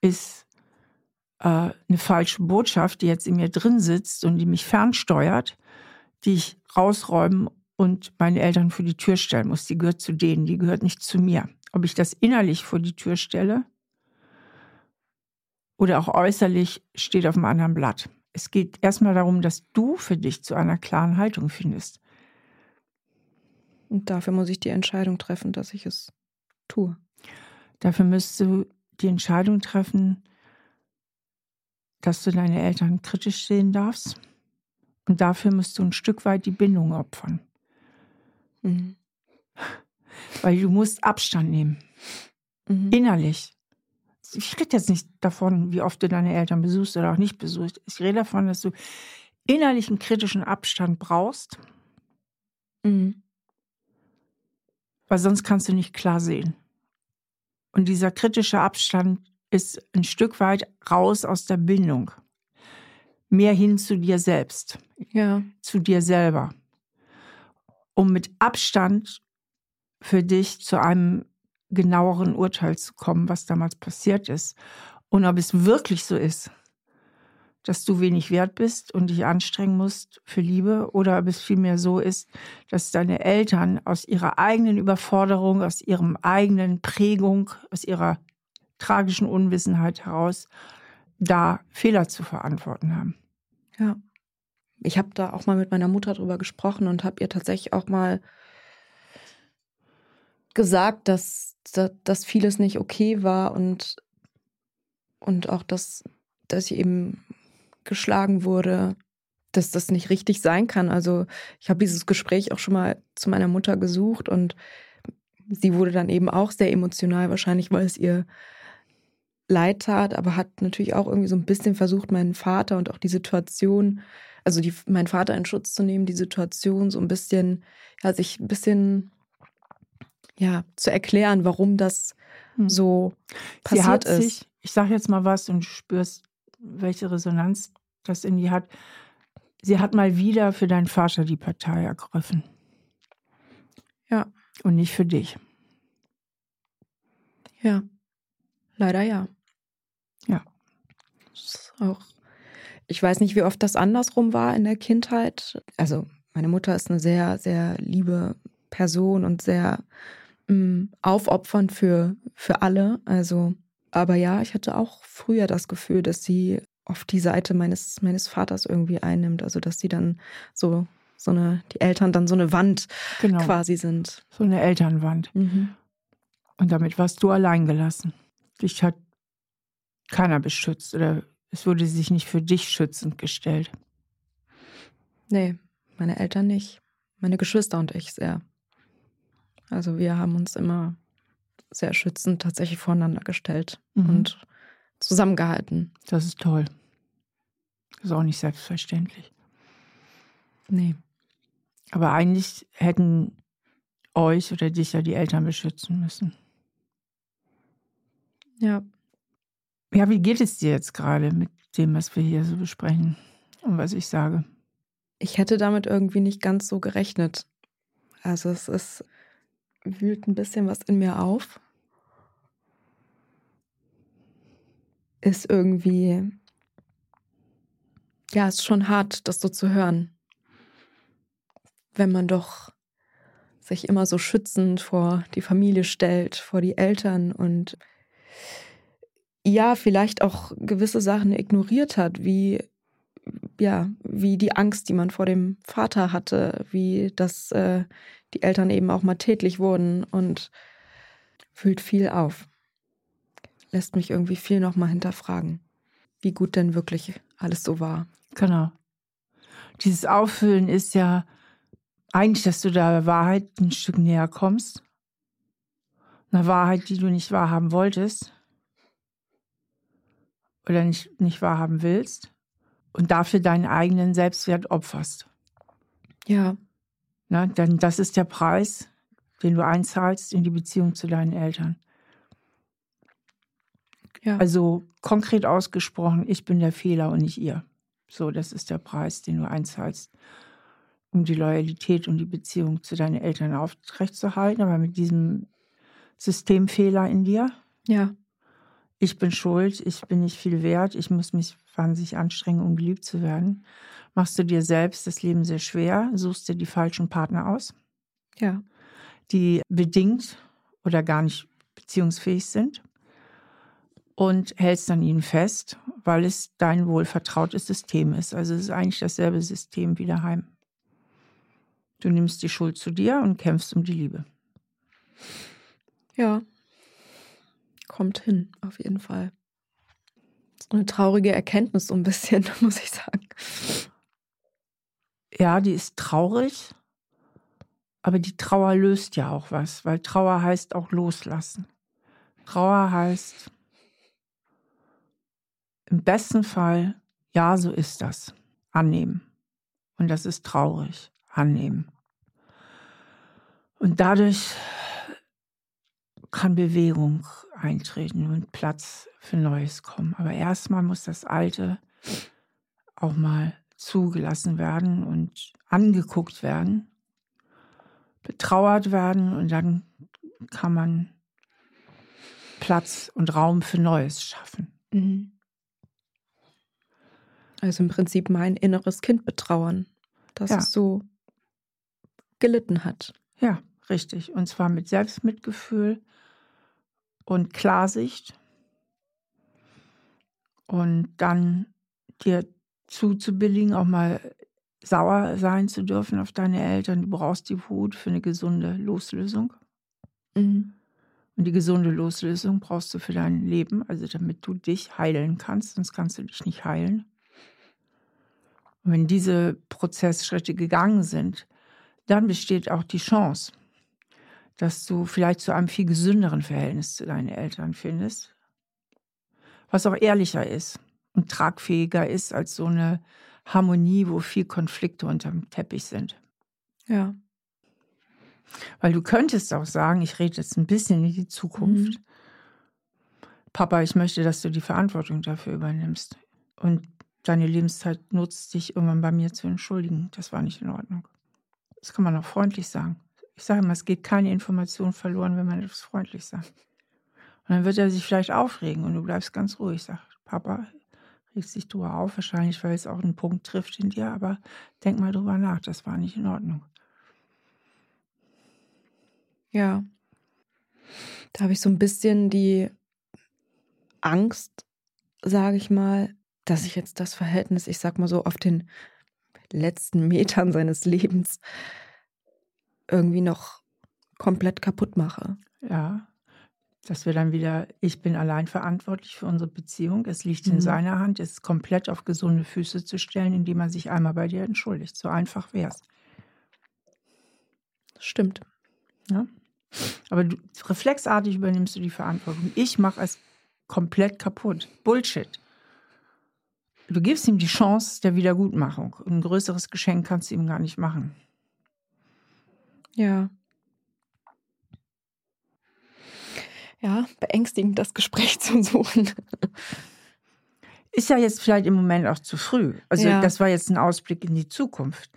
ist äh, eine falsche Botschaft, die jetzt in mir drin sitzt und die mich fernsteuert, die ich rausräumen und meine Eltern vor die Tür stellen muss. Die gehört zu denen, die gehört nicht zu mir. Ob ich das innerlich vor die Tür stelle oder auch äußerlich, steht auf einem anderen Blatt. Es geht erstmal darum, dass du für dich zu einer klaren Haltung findest. Und dafür muss ich die Entscheidung treffen, dass ich es tue. Dafür müsst du die Entscheidung treffen, dass du deine Eltern kritisch sehen darfst. Und dafür musst du ein Stück weit die Bindung opfern. Mhm. Weil du musst Abstand nehmen. Mhm. Innerlich ich rede jetzt nicht davon, wie oft du deine Eltern besuchst oder auch nicht besuchst. Ich rede davon, dass du innerlichen kritischen Abstand brauchst. Mhm. Weil sonst kannst du nicht klar sehen. Und dieser kritische Abstand ist ein Stück weit raus aus der Bindung. Mehr hin zu dir selbst. Ja. Zu dir selber. Um mit Abstand für dich zu einem genaueren Urteil zu kommen, was damals passiert ist. Und ob es wirklich so ist, dass du wenig wert bist und dich anstrengen musst für Liebe, oder ob es vielmehr so ist, dass deine Eltern aus ihrer eigenen Überforderung, aus ihrem eigenen Prägung, aus ihrer tragischen Unwissenheit heraus da Fehler zu verantworten haben. Ja. Ich habe da auch mal mit meiner Mutter drüber gesprochen und habe ihr tatsächlich auch mal gesagt, dass, dass vieles nicht okay war und, und auch, dass, dass ich eben geschlagen wurde, dass das nicht richtig sein kann. Also ich habe dieses Gespräch auch schon mal zu meiner Mutter gesucht und sie wurde dann eben auch sehr emotional, wahrscheinlich weil es ihr leid tat, aber hat natürlich auch irgendwie so ein bisschen versucht, meinen Vater und auch die Situation, also die, meinen Vater in Schutz zu nehmen, die Situation so ein bisschen, ja, sich ein bisschen ja, zu erklären, warum das hm. so passiert Sie hat ist. Sich, ich sage jetzt mal was und du spürst, welche Resonanz das in die hat. Sie hat mal wieder für deinen Vater die Partei ergriffen. Ja. Und nicht für dich. Ja. Leider ja. Ja. auch. Ich weiß nicht, wie oft das andersrum war in der Kindheit. Also, meine Mutter ist eine sehr, sehr liebe Person und sehr Mm, aufopfern für, für alle. Also, aber ja, ich hatte auch früher das Gefühl, dass sie auf die Seite meines, meines Vaters irgendwie einnimmt. Also, dass sie dann so so eine, die Eltern dann so eine Wand Genau. quasi sind. So eine Elternwand. Mhm. Und damit warst du allein gelassen. Dich hat keiner beschützt oder es wurde sich nicht für dich schützend gestellt. Nee, meine Eltern nicht. Meine Geschwister und ich sehr. Also wir haben uns immer sehr schützend tatsächlich voreinander gestellt Mhm. und zusammengehalten. Das ist toll. Das ist auch nicht selbstverständlich. Nee. Aber eigentlich hätten euch oder dich ja die Eltern beschützen müssen. Ja. Ja, wie geht es dir jetzt gerade mit dem, was wir hier so besprechen und was ich sage? Ich hätte damit irgendwie nicht ganz so gerechnet. Also es ist, wühlt ein bisschen was in mir auf. Ist irgendwie, ja, ist schon hart, das so zu hören. Wenn man doch sich immer so schützend vor die Familie stellt, vor die Eltern und ja, vielleicht auch gewisse Sachen ignoriert hat, wie ja, wie die Angst, die man vor dem Vater hatte, wie dass äh, die Eltern eben auch mal tätlich wurden und fühlt viel auf. Lässt mich irgendwie viel nochmal hinterfragen, wie gut denn wirklich alles so war. Genau. Dieses Auffüllen ist ja eigentlich, dass du der Wahrheit ein Stück näher kommst. Einer Wahrheit, die du nicht wahrhaben wolltest. Oder nicht, nicht wahrhaben willst. Und dafür deinen eigenen Selbstwert opferst. Ja, Ne? Denn das ist der Preis, den du einzahlst in die Beziehung zu deinen Eltern. ja, Also konkret ausgesprochen, ich bin der Fehler und nicht ihr. So, das ist der Preis, den du einzahlst, um die Loyalität und die Beziehung zu deinen Eltern aufrechtzuerhalten. Aber mit diesem Systemfehler in dir, ja, ich bin schuld, ich bin nicht viel wert, ich muss mich wahnsinnig anstrengen, um geliebt zu werden, machst du dir selbst das Leben sehr schwer, suchst dir die falschen Partner aus, ja, die bedingt oder gar nicht beziehungsfähig sind und hältst an ihnen fest, weil es dein wohlvertrautes System ist. Also es ist eigentlich dasselbe System wie daheim. Du nimmst die Schuld zu dir und kämpfst um die Liebe. ja. Kommt hin, auf jeden Fall. Eine traurige Erkenntnis, so ein bisschen, muss ich sagen. Ja, die ist traurig, aber die Trauer löst ja auch was, weil Trauer heißt auch loslassen. Trauer heißt im besten Fall, ja, so ist das, annehmen. Und das ist traurig, annehmen. Und dadurch kann Bewegung eintreten und Platz für Neues kommen. Aber erstmal muss das Alte auch mal zugelassen werden und angeguckt werden, betrauert werden und dann kann man Platz und Raum für Neues schaffen. Mhm. Also im Prinzip mein inneres Kind betrauern, das Ja. es so gelitten hat. Ja, richtig. Und zwar mit Selbstmitgefühl und Klarsicht. Und dann dir zuzubilligen, auch mal sauer sein zu dürfen auf deine Eltern. Du brauchst die Wut für eine gesunde Loslösung. Mhm. Und die gesunde Loslösung brauchst du für dein Leben, also damit du dich heilen kannst, sonst kannst du dich nicht heilen. Und wenn diese Prozessschritte gegangen sind, dann besteht auch die Chance, dass du vielleicht zu einem viel gesünderen Verhältnis zu deinen Eltern findest, was auch ehrlicher ist und tragfähiger ist als so eine Harmonie, wo viel Konflikte unterm Teppich sind. Ja. Weil du könntest auch sagen, ich rede jetzt ein bisschen in die Zukunft. Mhm. Papa, ich möchte, dass du die Verantwortung dafür übernimmst. Und deine Lebenszeit nutzt, dich irgendwann bei mir zu entschuldigen. Das war nicht in Ordnung. Das kann man auch freundlich sagen. Ich sage immer, es geht keine Information verloren, wenn man etwas freundlich sagt. Und dann wird er sich vielleicht aufregen und du bleibst ganz ruhig. Sag, Papa, regst dich drüber auf, wahrscheinlich, weil es auch einen Punkt trifft in dir, aber denk mal drüber nach, das war nicht in Ordnung. Ja. Da habe ich so ein bisschen die Angst, sage ich mal, dass ich jetzt das Verhältnis, ich sag mal so, auf den letzten Metern seines Lebens irgendwie noch komplett kaputt mache. Ja, dass wir dann wieder, ich bin allein verantwortlich für unsere Beziehung. Es liegt in mhm. seiner Hand, es komplett auf gesunde Füße zu stellen, indem er sich einmal bei dir entschuldigt. So einfach wäre es. Stimmt. Ja? Aber du, reflexartig übernimmst du die Verantwortung. Ich mache es komplett kaputt. Bullshit. Du gibst ihm die Chance der Wiedergutmachung. Ein größeres Geschenk kannst du ihm gar nicht machen. Ja. Ja, beängstigend, das Gespräch zu suchen. Ist ja jetzt vielleicht im Moment auch zu früh. Also ja. das war jetzt ein Ausblick in die Zukunft.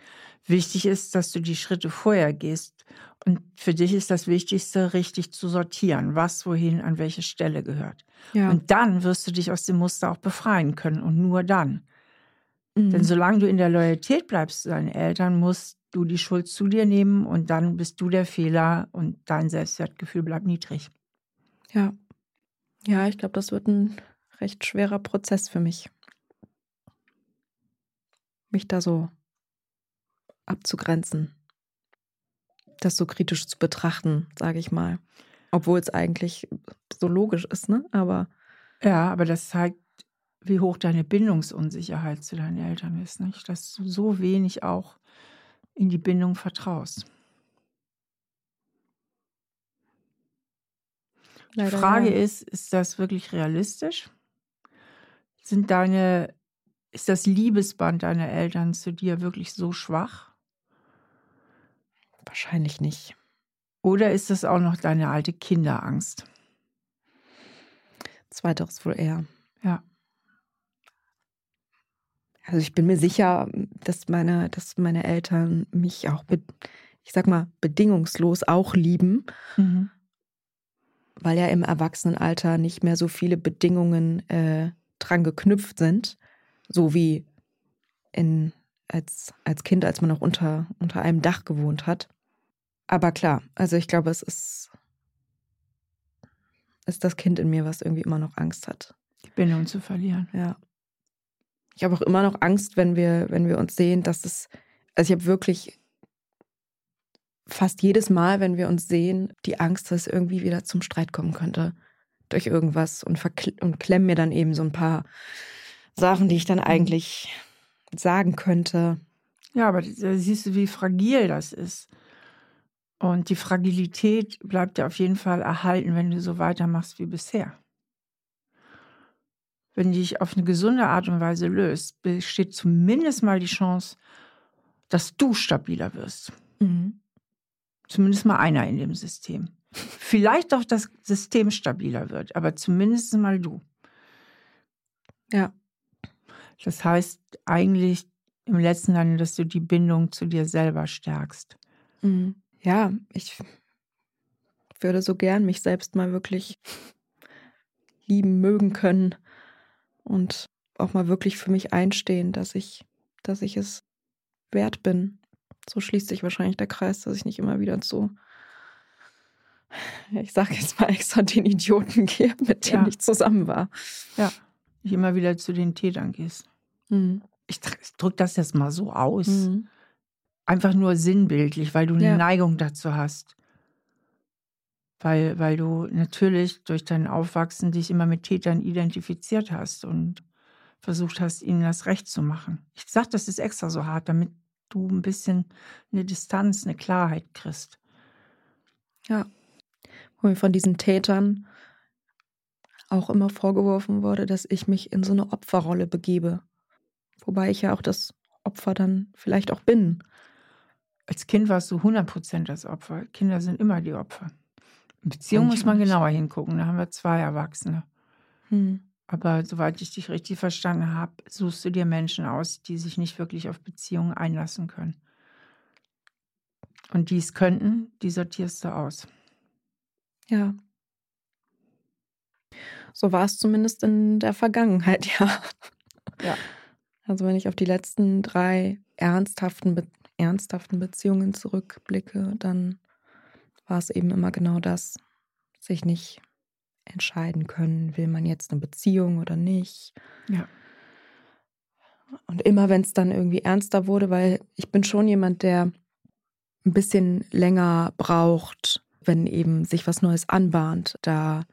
Wichtig ist, dass du die Schritte vorher gehst. Und für dich ist das Wichtigste, richtig zu sortieren, was wohin an welche Stelle gehört. Ja. Und dann wirst du dich aus dem Muster auch befreien können und nur dann. Mhm. Denn solange du in der Loyalität bleibst zu deinen Eltern, musst du die Schuld zu dir nehmen und dann bist du der Fehler und dein Selbstwertgefühl bleibt niedrig. Ja. Ja, ich glaube, das wird ein recht schwerer Prozess für mich. Mich da so abzugrenzen. Das so kritisch zu betrachten, sage ich mal. Obwohl es eigentlich so logisch ist, ne? Aber. Ja, aber das zeigt, wie hoch deine Bindungsunsicherheit zu deinen Eltern ist, nicht? Dass du so wenig auch in die Bindung vertraust. Leider die Frage ja. ist, ist das wirklich realistisch? Sind deine, ist das Liebesband deiner Eltern zu dir wirklich so schwach? Wahrscheinlich nicht. Oder ist das auch noch deine alte Kinderangst? Zweiteres wohl eher. Ja. Also ich bin mir sicher, dass meine, dass meine Eltern mich auch, ich sag mal, bedingungslos auch lieben. Mhm weil ja im Erwachsenenalter nicht mehr so viele Bedingungen äh, dran geknüpft sind, so wie in, als, als Kind, als man noch unter, unter einem Dach gewohnt hat. Aber klar, also ich glaube, es ist, ist das Kind in mir, was irgendwie immer noch Angst hat. Die Bindung zu verlieren. Ja. Ich habe auch immer noch Angst, wenn wir, wenn wir uns sehen, dass es, also ich habe wirklich fast jedes Mal, wenn wir uns sehen, die Angst, dass es irgendwie wieder zum Streit kommen könnte durch irgendwas und, und klemm mir dann eben so ein paar Sachen, die ich dann mhm. eigentlich sagen könnte. Ja, aber da siehst du, wie fragil das ist. Und die Fragilität bleibt dir auf jeden Fall erhalten, wenn du so weitermachst wie bisher. Wenn du dich auf eine gesunde Art und Weise löst, besteht zumindest mal die Chance, dass du stabiler wirst. Mhm. Zumindest mal einer in dem System. Vielleicht auch das System stabiler wird, aber zumindest mal du. Ja. Das heißt eigentlich im letzten Ende, dass du die Bindung zu dir selber stärkst. Mhm. Ja, ich würde so gern mich selbst mal wirklich lieben, mögen können und auch mal wirklich für mich einstehen, dass ich, dass ich es wert bin, so schließt sich wahrscheinlich der Kreis, dass ich nicht immer wieder zu, ich sage jetzt mal extra den Idioten gehe, mit denen ja. ich zusammen war. Ja, nicht immer wieder zu den Tätern gehst. Mhm. Ich drücke das jetzt mal so aus. Mhm. Einfach nur sinnbildlich, weil du eine ja. Neigung dazu hast. Weil, weil du natürlich durch dein Aufwachsen dich immer mit Tätern identifiziert hast und versucht hast, ihnen das Recht zu machen. Ich sage das ist extra so hart, damit du ein bisschen eine Distanz, eine Klarheit kriegst. Ja. Wo mir von diesen Tätern auch immer vorgeworfen wurde, dass ich mich in so eine Opferrolle begebe. Wobei ich ja auch das Opfer dann vielleicht auch bin. Als Kind warst du 100% das Opfer. Kinder sind immer die Opfer. Beziehung muss man genauer hingucken. Da haben wir zwei Erwachsene. Hm. Aber soweit ich dich richtig verstanden habe, suchst du dir Menschen aus, die sich nicht wirklich auf Beziehungen einlassen können. Und die es könnten, die sortierst du aus. Ja. So war es zumindest in der Vergangenheit, ja. Ja. Also wenn ich auf die letzten drei ernsthaften, ernsthaften Beziehungen zurückblicke, dann war es eben immer genau das, sich nicht entscheiden können, will man jetzt eine Beziehung oder nicht. Ja. Und immer wenn es dann irgendwie ernster wurde, weil ich bin schon jemand, der ein bisschen länger braucht, wenn eben sich was Neues anbahnt, da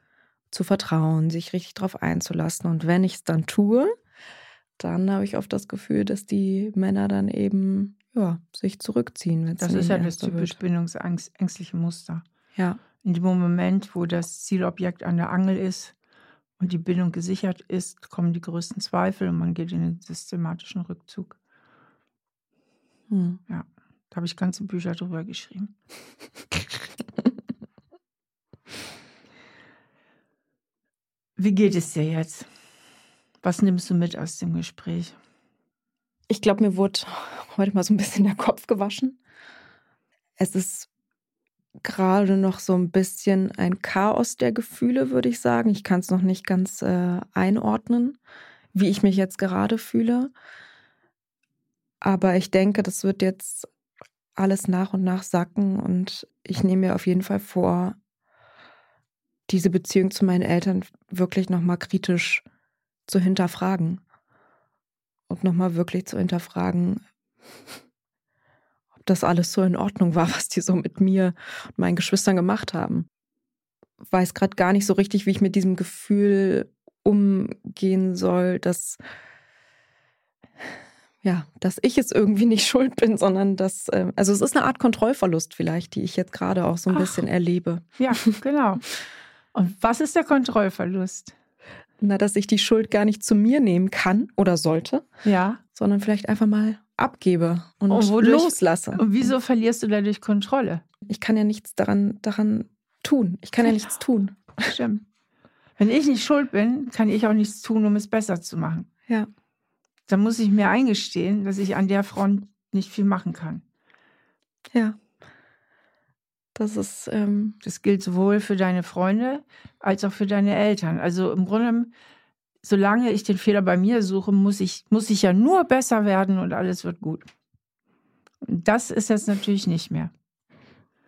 zu vertrauen, sich richtig drauf einzulassen. Und wenn ich es dann tue, dann habe ich oft das Gefühl, dass die Männer dann eben ja, sich zurückziehen. Das ist ja das typisch bindungsängstliche Muster. Ja. In dem Moment, wo das Zielobjekt an der Angel ist und die Bindung gesichert ist, kommen die größten Zweifel und man geht in den systematischen Rückzug. Hm. Ja, da habe ich ganze Bücher drüber geschrieben. Wie geht es dir jetzt? Was nimmst du mit aus dem Gespräch? Ich glaube, mir wurde heute mal so ein bisschen der Kopf gewaschen. Es ist gerade noch so ein bisschen ein Chaos der Gefühle, würde ich sagen. Ich kann es noch nicht ganz äh, einordnen, wie ich mich jetzt gerade fühle. Aber ich denke, das wird jetzt alles nach und nach sacken und ich nehme mir auf jeden Fall vor, diese Beziehung zu meinen Eltern wirklich nochmal kritisch zu hinterfragen und nochmal wirklich zu hinterfragen, ob das alles so in Ordnung war, was die so mit mir und meinen Geschwistern gemacht haben. Weiß gerade gar nicht so richtig, wie ich mit diesem Gefühl umgehen soll, dass ja, dass ich es irgendwie nicht schuld bin, sondern dass, äh, also es ist eine Art Kontrollverlust vielleicht, die ich jetzt gerade auch so ein Ach, bisschen erlebe. Ja, genau. Und was ist der Kontrollverlust? Na, dass ich die Schuld gar nicht zu mir nehmen kann oder sollte. Ja. Sondern vielleicht einfach mal abgebe und, wodurch, loslasse. Und wieso verlierst du dadurch Kontrolle? Ich kann ja nichts daran, daran tun. Ich kann ja nichts tun. Stimmt. Wenn ich nicht schuld bin, kann ich auch nichts tun, um es besser zu machen. Ja. Dann muss ich mir eingestehen, dass ich an der Front nicht viel machen kann. Ja. Das ist. Ähm das gilt sowohl für deine Freunde als auch für deine Eltern. Also im Grunde, solange ich den Fehler bei mir suche, muss ich, muss ich ja nur besser werden und alles wird gut. Das ist jetzt natürlich nicht mehr.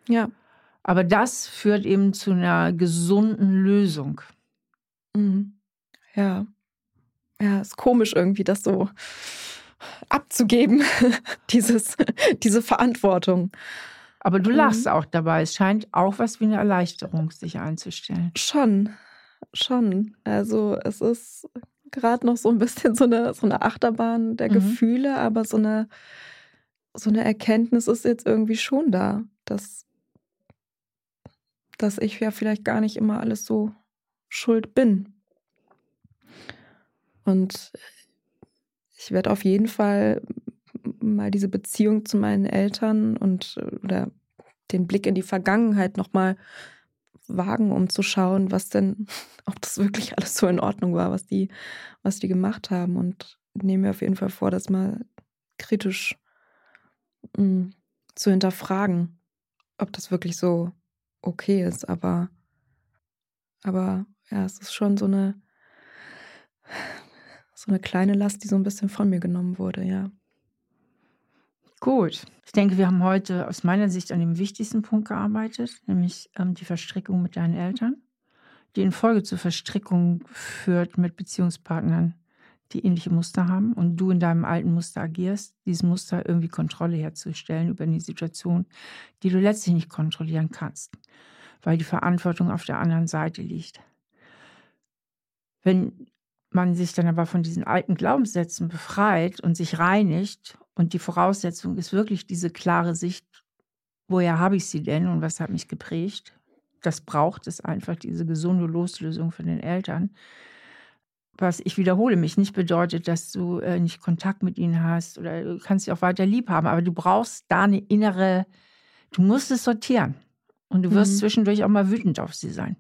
Ja. Aber das führt eben zu einer gesunden Lösung. Mhm. Ja. Ja, ist komisch irgendwie, das so abzugeben, dieses, diese Verantwortung. Aber du lachst mhm. auch dabei. Es scheint auch was wie eine Erleichterung sich einzustellen. Schon, schon. Also es ist gerade noch so ein bisschen so eine, so eine Achterbahn der mhm. Gefühle, aber so eine, so eine Erkenntnis ist jetzt irgendwie schon da, dass, dass ich ja vielleicht gar nicht immer alles so schuld bin. Und ich werde auf jeden Fall mal diese Beziehung zu meinen Eltern und oder den Blick in die Vergangenheit nochmal wagen, um zu schauen, was denn, ob das wirklich alles so in Ordnung war, was die, was die gemacht haben. Und nehme mir auf jeden Fall vor, das mal kritisch mh, hm, zu hinterfragen, ob das wirklich so okay ist. Aber, aber ja, es ist schon so eine, so eine kleine Last, die so ein bisschen von mir genommen wurde, ja. Gut. Ich denke, wir haben heute aus meiner Sicht an dem wichtigsten Punkt gearbeitet, nämlich ähm, die Verstrickung mit deinen Eltern, die in Folge zur Verstrickung führt mit Beziehungspartnern, die ähnliche Muster haben und du in deinem alten Muster agierst, dieses Muster irgendwie Kontrolle herzustellen über eine Situation, die du letztlich nicht kontrollieren kannst, weil die Verantwortung auf der anderen Seite liegt. Wenn man sich dann aber von diesen alten Glaubenssätzen befreit und sich reinigt und die Voraussetzung ist wirklich diese klare Sicht, woher habe ich sie denn und was hat mich geprägt. Das braucht es einfach, diese gesunde Loslösung von den Eltern. Was ich wiederhole mich nicht bedeutet, dass du äh, nicht Kontakt mit ihnen hast oder du kannst sie auch weiter lieb haben, aber du brauchst da eine innere, du musst es sortieren. Und du wirst mhm. zwischendurch auch mal wütend auf sie sein.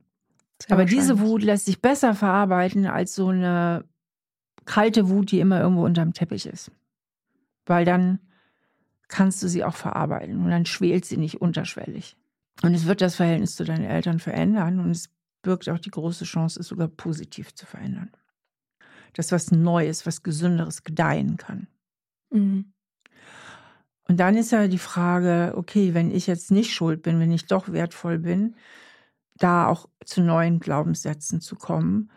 Sehr aber diese Wut lässt sich besser verarbeiten als so eine kalte Wut, die immer irgendwo unterm Teppich ist weil dann kannst du sie auch verarbeiten und dann schwelt sie nicht unterschwellig. Und es wird das Verhältnis zu deinen Eltern verändern und es birgt auch die große Chance, es sogar positiv zu verändern. Dass was Neues, was Gesünderes gedeihen kann. Mhm. Und dann ist ja die Frage, okay, wenn ich jetzt nicht schuld bin, wenn ich doch wertvoll bin, da auch zu neuen Glaubenssätzen zu kommen,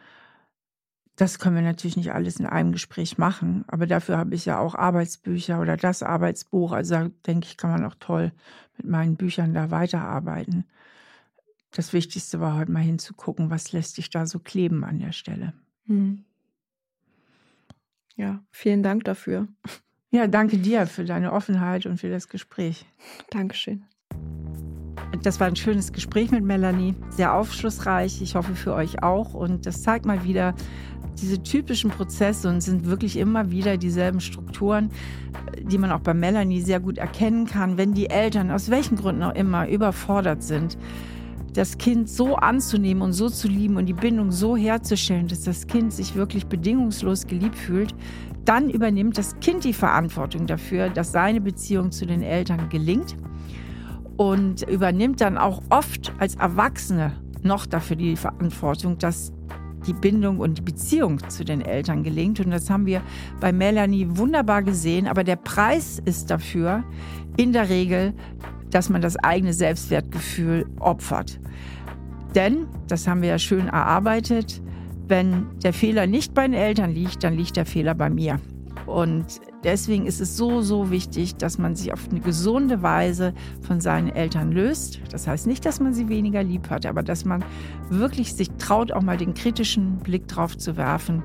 Das können wir natürlich nicht alles in einem Gespräch machen, aber dafür habe ich ja auch Arbeitsbücher oder das Arbeitsbuch. Also da denke ich, kann man auch toll mit meinen Büchern da weiterarbeiten. Das Wichtigste war heute mal hinzugucken, was lässt sich da so kleben an der Stelle. Hm. Ja, vielen Dank dafür. Ja, danke dir für deine Offenheit und für das Gespräch. Dankeschön. Das war ein schönes Gespräch mit Melanie, sehr aufschlussreich. Ich hoffe für euch auch. Und das zeigt mal wieder, diese typischen Prozesse und sind wirklich immer wieder dieselben Strukturen, die man auch bei Melanie sehr gut erkennen kann, wenn die Eltern aus welchen Gründen auch immer überfordert sind das Kind so anzunehmen und so zu lieben und die Bindung so herzustellen, dass das Kind sich wirklich bedingungslos geliebt fühlt, dann übernimmt das Kind die Verantwortung dafür, dass seine Beziehung zu den Eltern gelingt und übernimmt dann auch oft als Erwachsene noch dafür die Verantwortung, dass die Bindung und die Beziehung zu den Eltern gelingt. Und das haben wir bei Melanie wunderbar gesehen. Aber der Preis ist dafür in der Regel, dass man das eigene Selbstwertgefühl opfert. Denn, das haben wir ja schön erarbeitet, wenn der Fehler nicht bei den Eltern liegt, dann liegt der Fehler bei mir. Und deswegen ist es so, so wichtig, dass man sich auf eine gesunde Weise von seinen Eltern löst. Das heißt nicht, dass man sie weniger lieb hat, aber dass man wirklich sich traut, auch mal den kritischen Blick drauf zu werfen,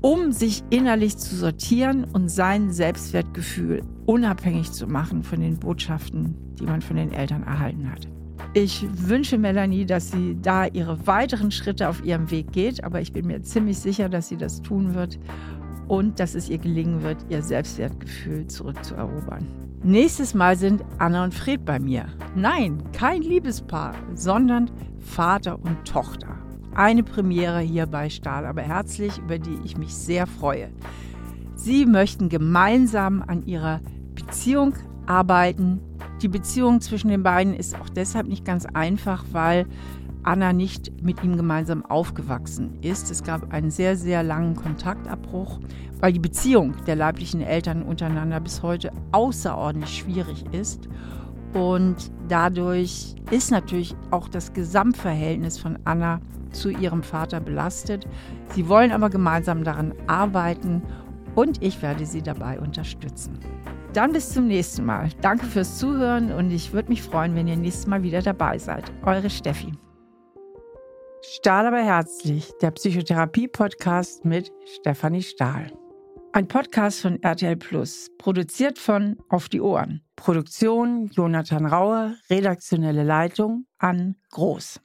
um sich innerlich zu sortieren und sein Selbstwertgefühl unabhängig zu machen von den Botschaften, die man von den Eltern erhalten hat. Ich wünsche Melanie, dass sie da ihre weiteren Schritte auf ihrem Weg geht, aber ich bin mir ziemlich sicher, dass sie das tun wird und dass es ihr gelingen wird, ihr Selbstwertgefühl zurückzuerobern. Nächstes Mal sind Anna und Fred bei mir. Nein, kein Liebespaar, sondern Vater und Tochter. Eine Premiere hier bei Stahl, aber herzlich, über die ich mich sehr freue. Sie möchten gemeinsam an ihrer Beziehung arbeiten. Die Beziehung zwischen den beiden ist auch deshalb nicht ganz einfach, weil Anna nicht mit ihm gemeinsam aufgewachsen ist. Es gab einen sehr, sehr langen Kontaktabbruch, weil die Beziehung der leiblichen Eltern untereinander bis heute außerordentlich schwierig ist. Und dadurch ist natürlich auch das Gesamtverhältnis von Anna zu ihrem Vater belastet. Sie wollen aber gemeinsam daran arbeiten und ich werde sie dabei unterstützen. Dann bis zum nächsten Mal. Danke fürs Zuhören und ich würde mich freuen, wenn ihr nächstes Mal wieder dabei seid. Eure Steffi. Stahl aber herzlich, der Psychotherapie-Podcast mit Stefanie Stahl. Ein Podcast von RTL Plus, produziert von Auf die Ohren. Produktion Jonathan Raue, redaktionelle Leitung an Groß.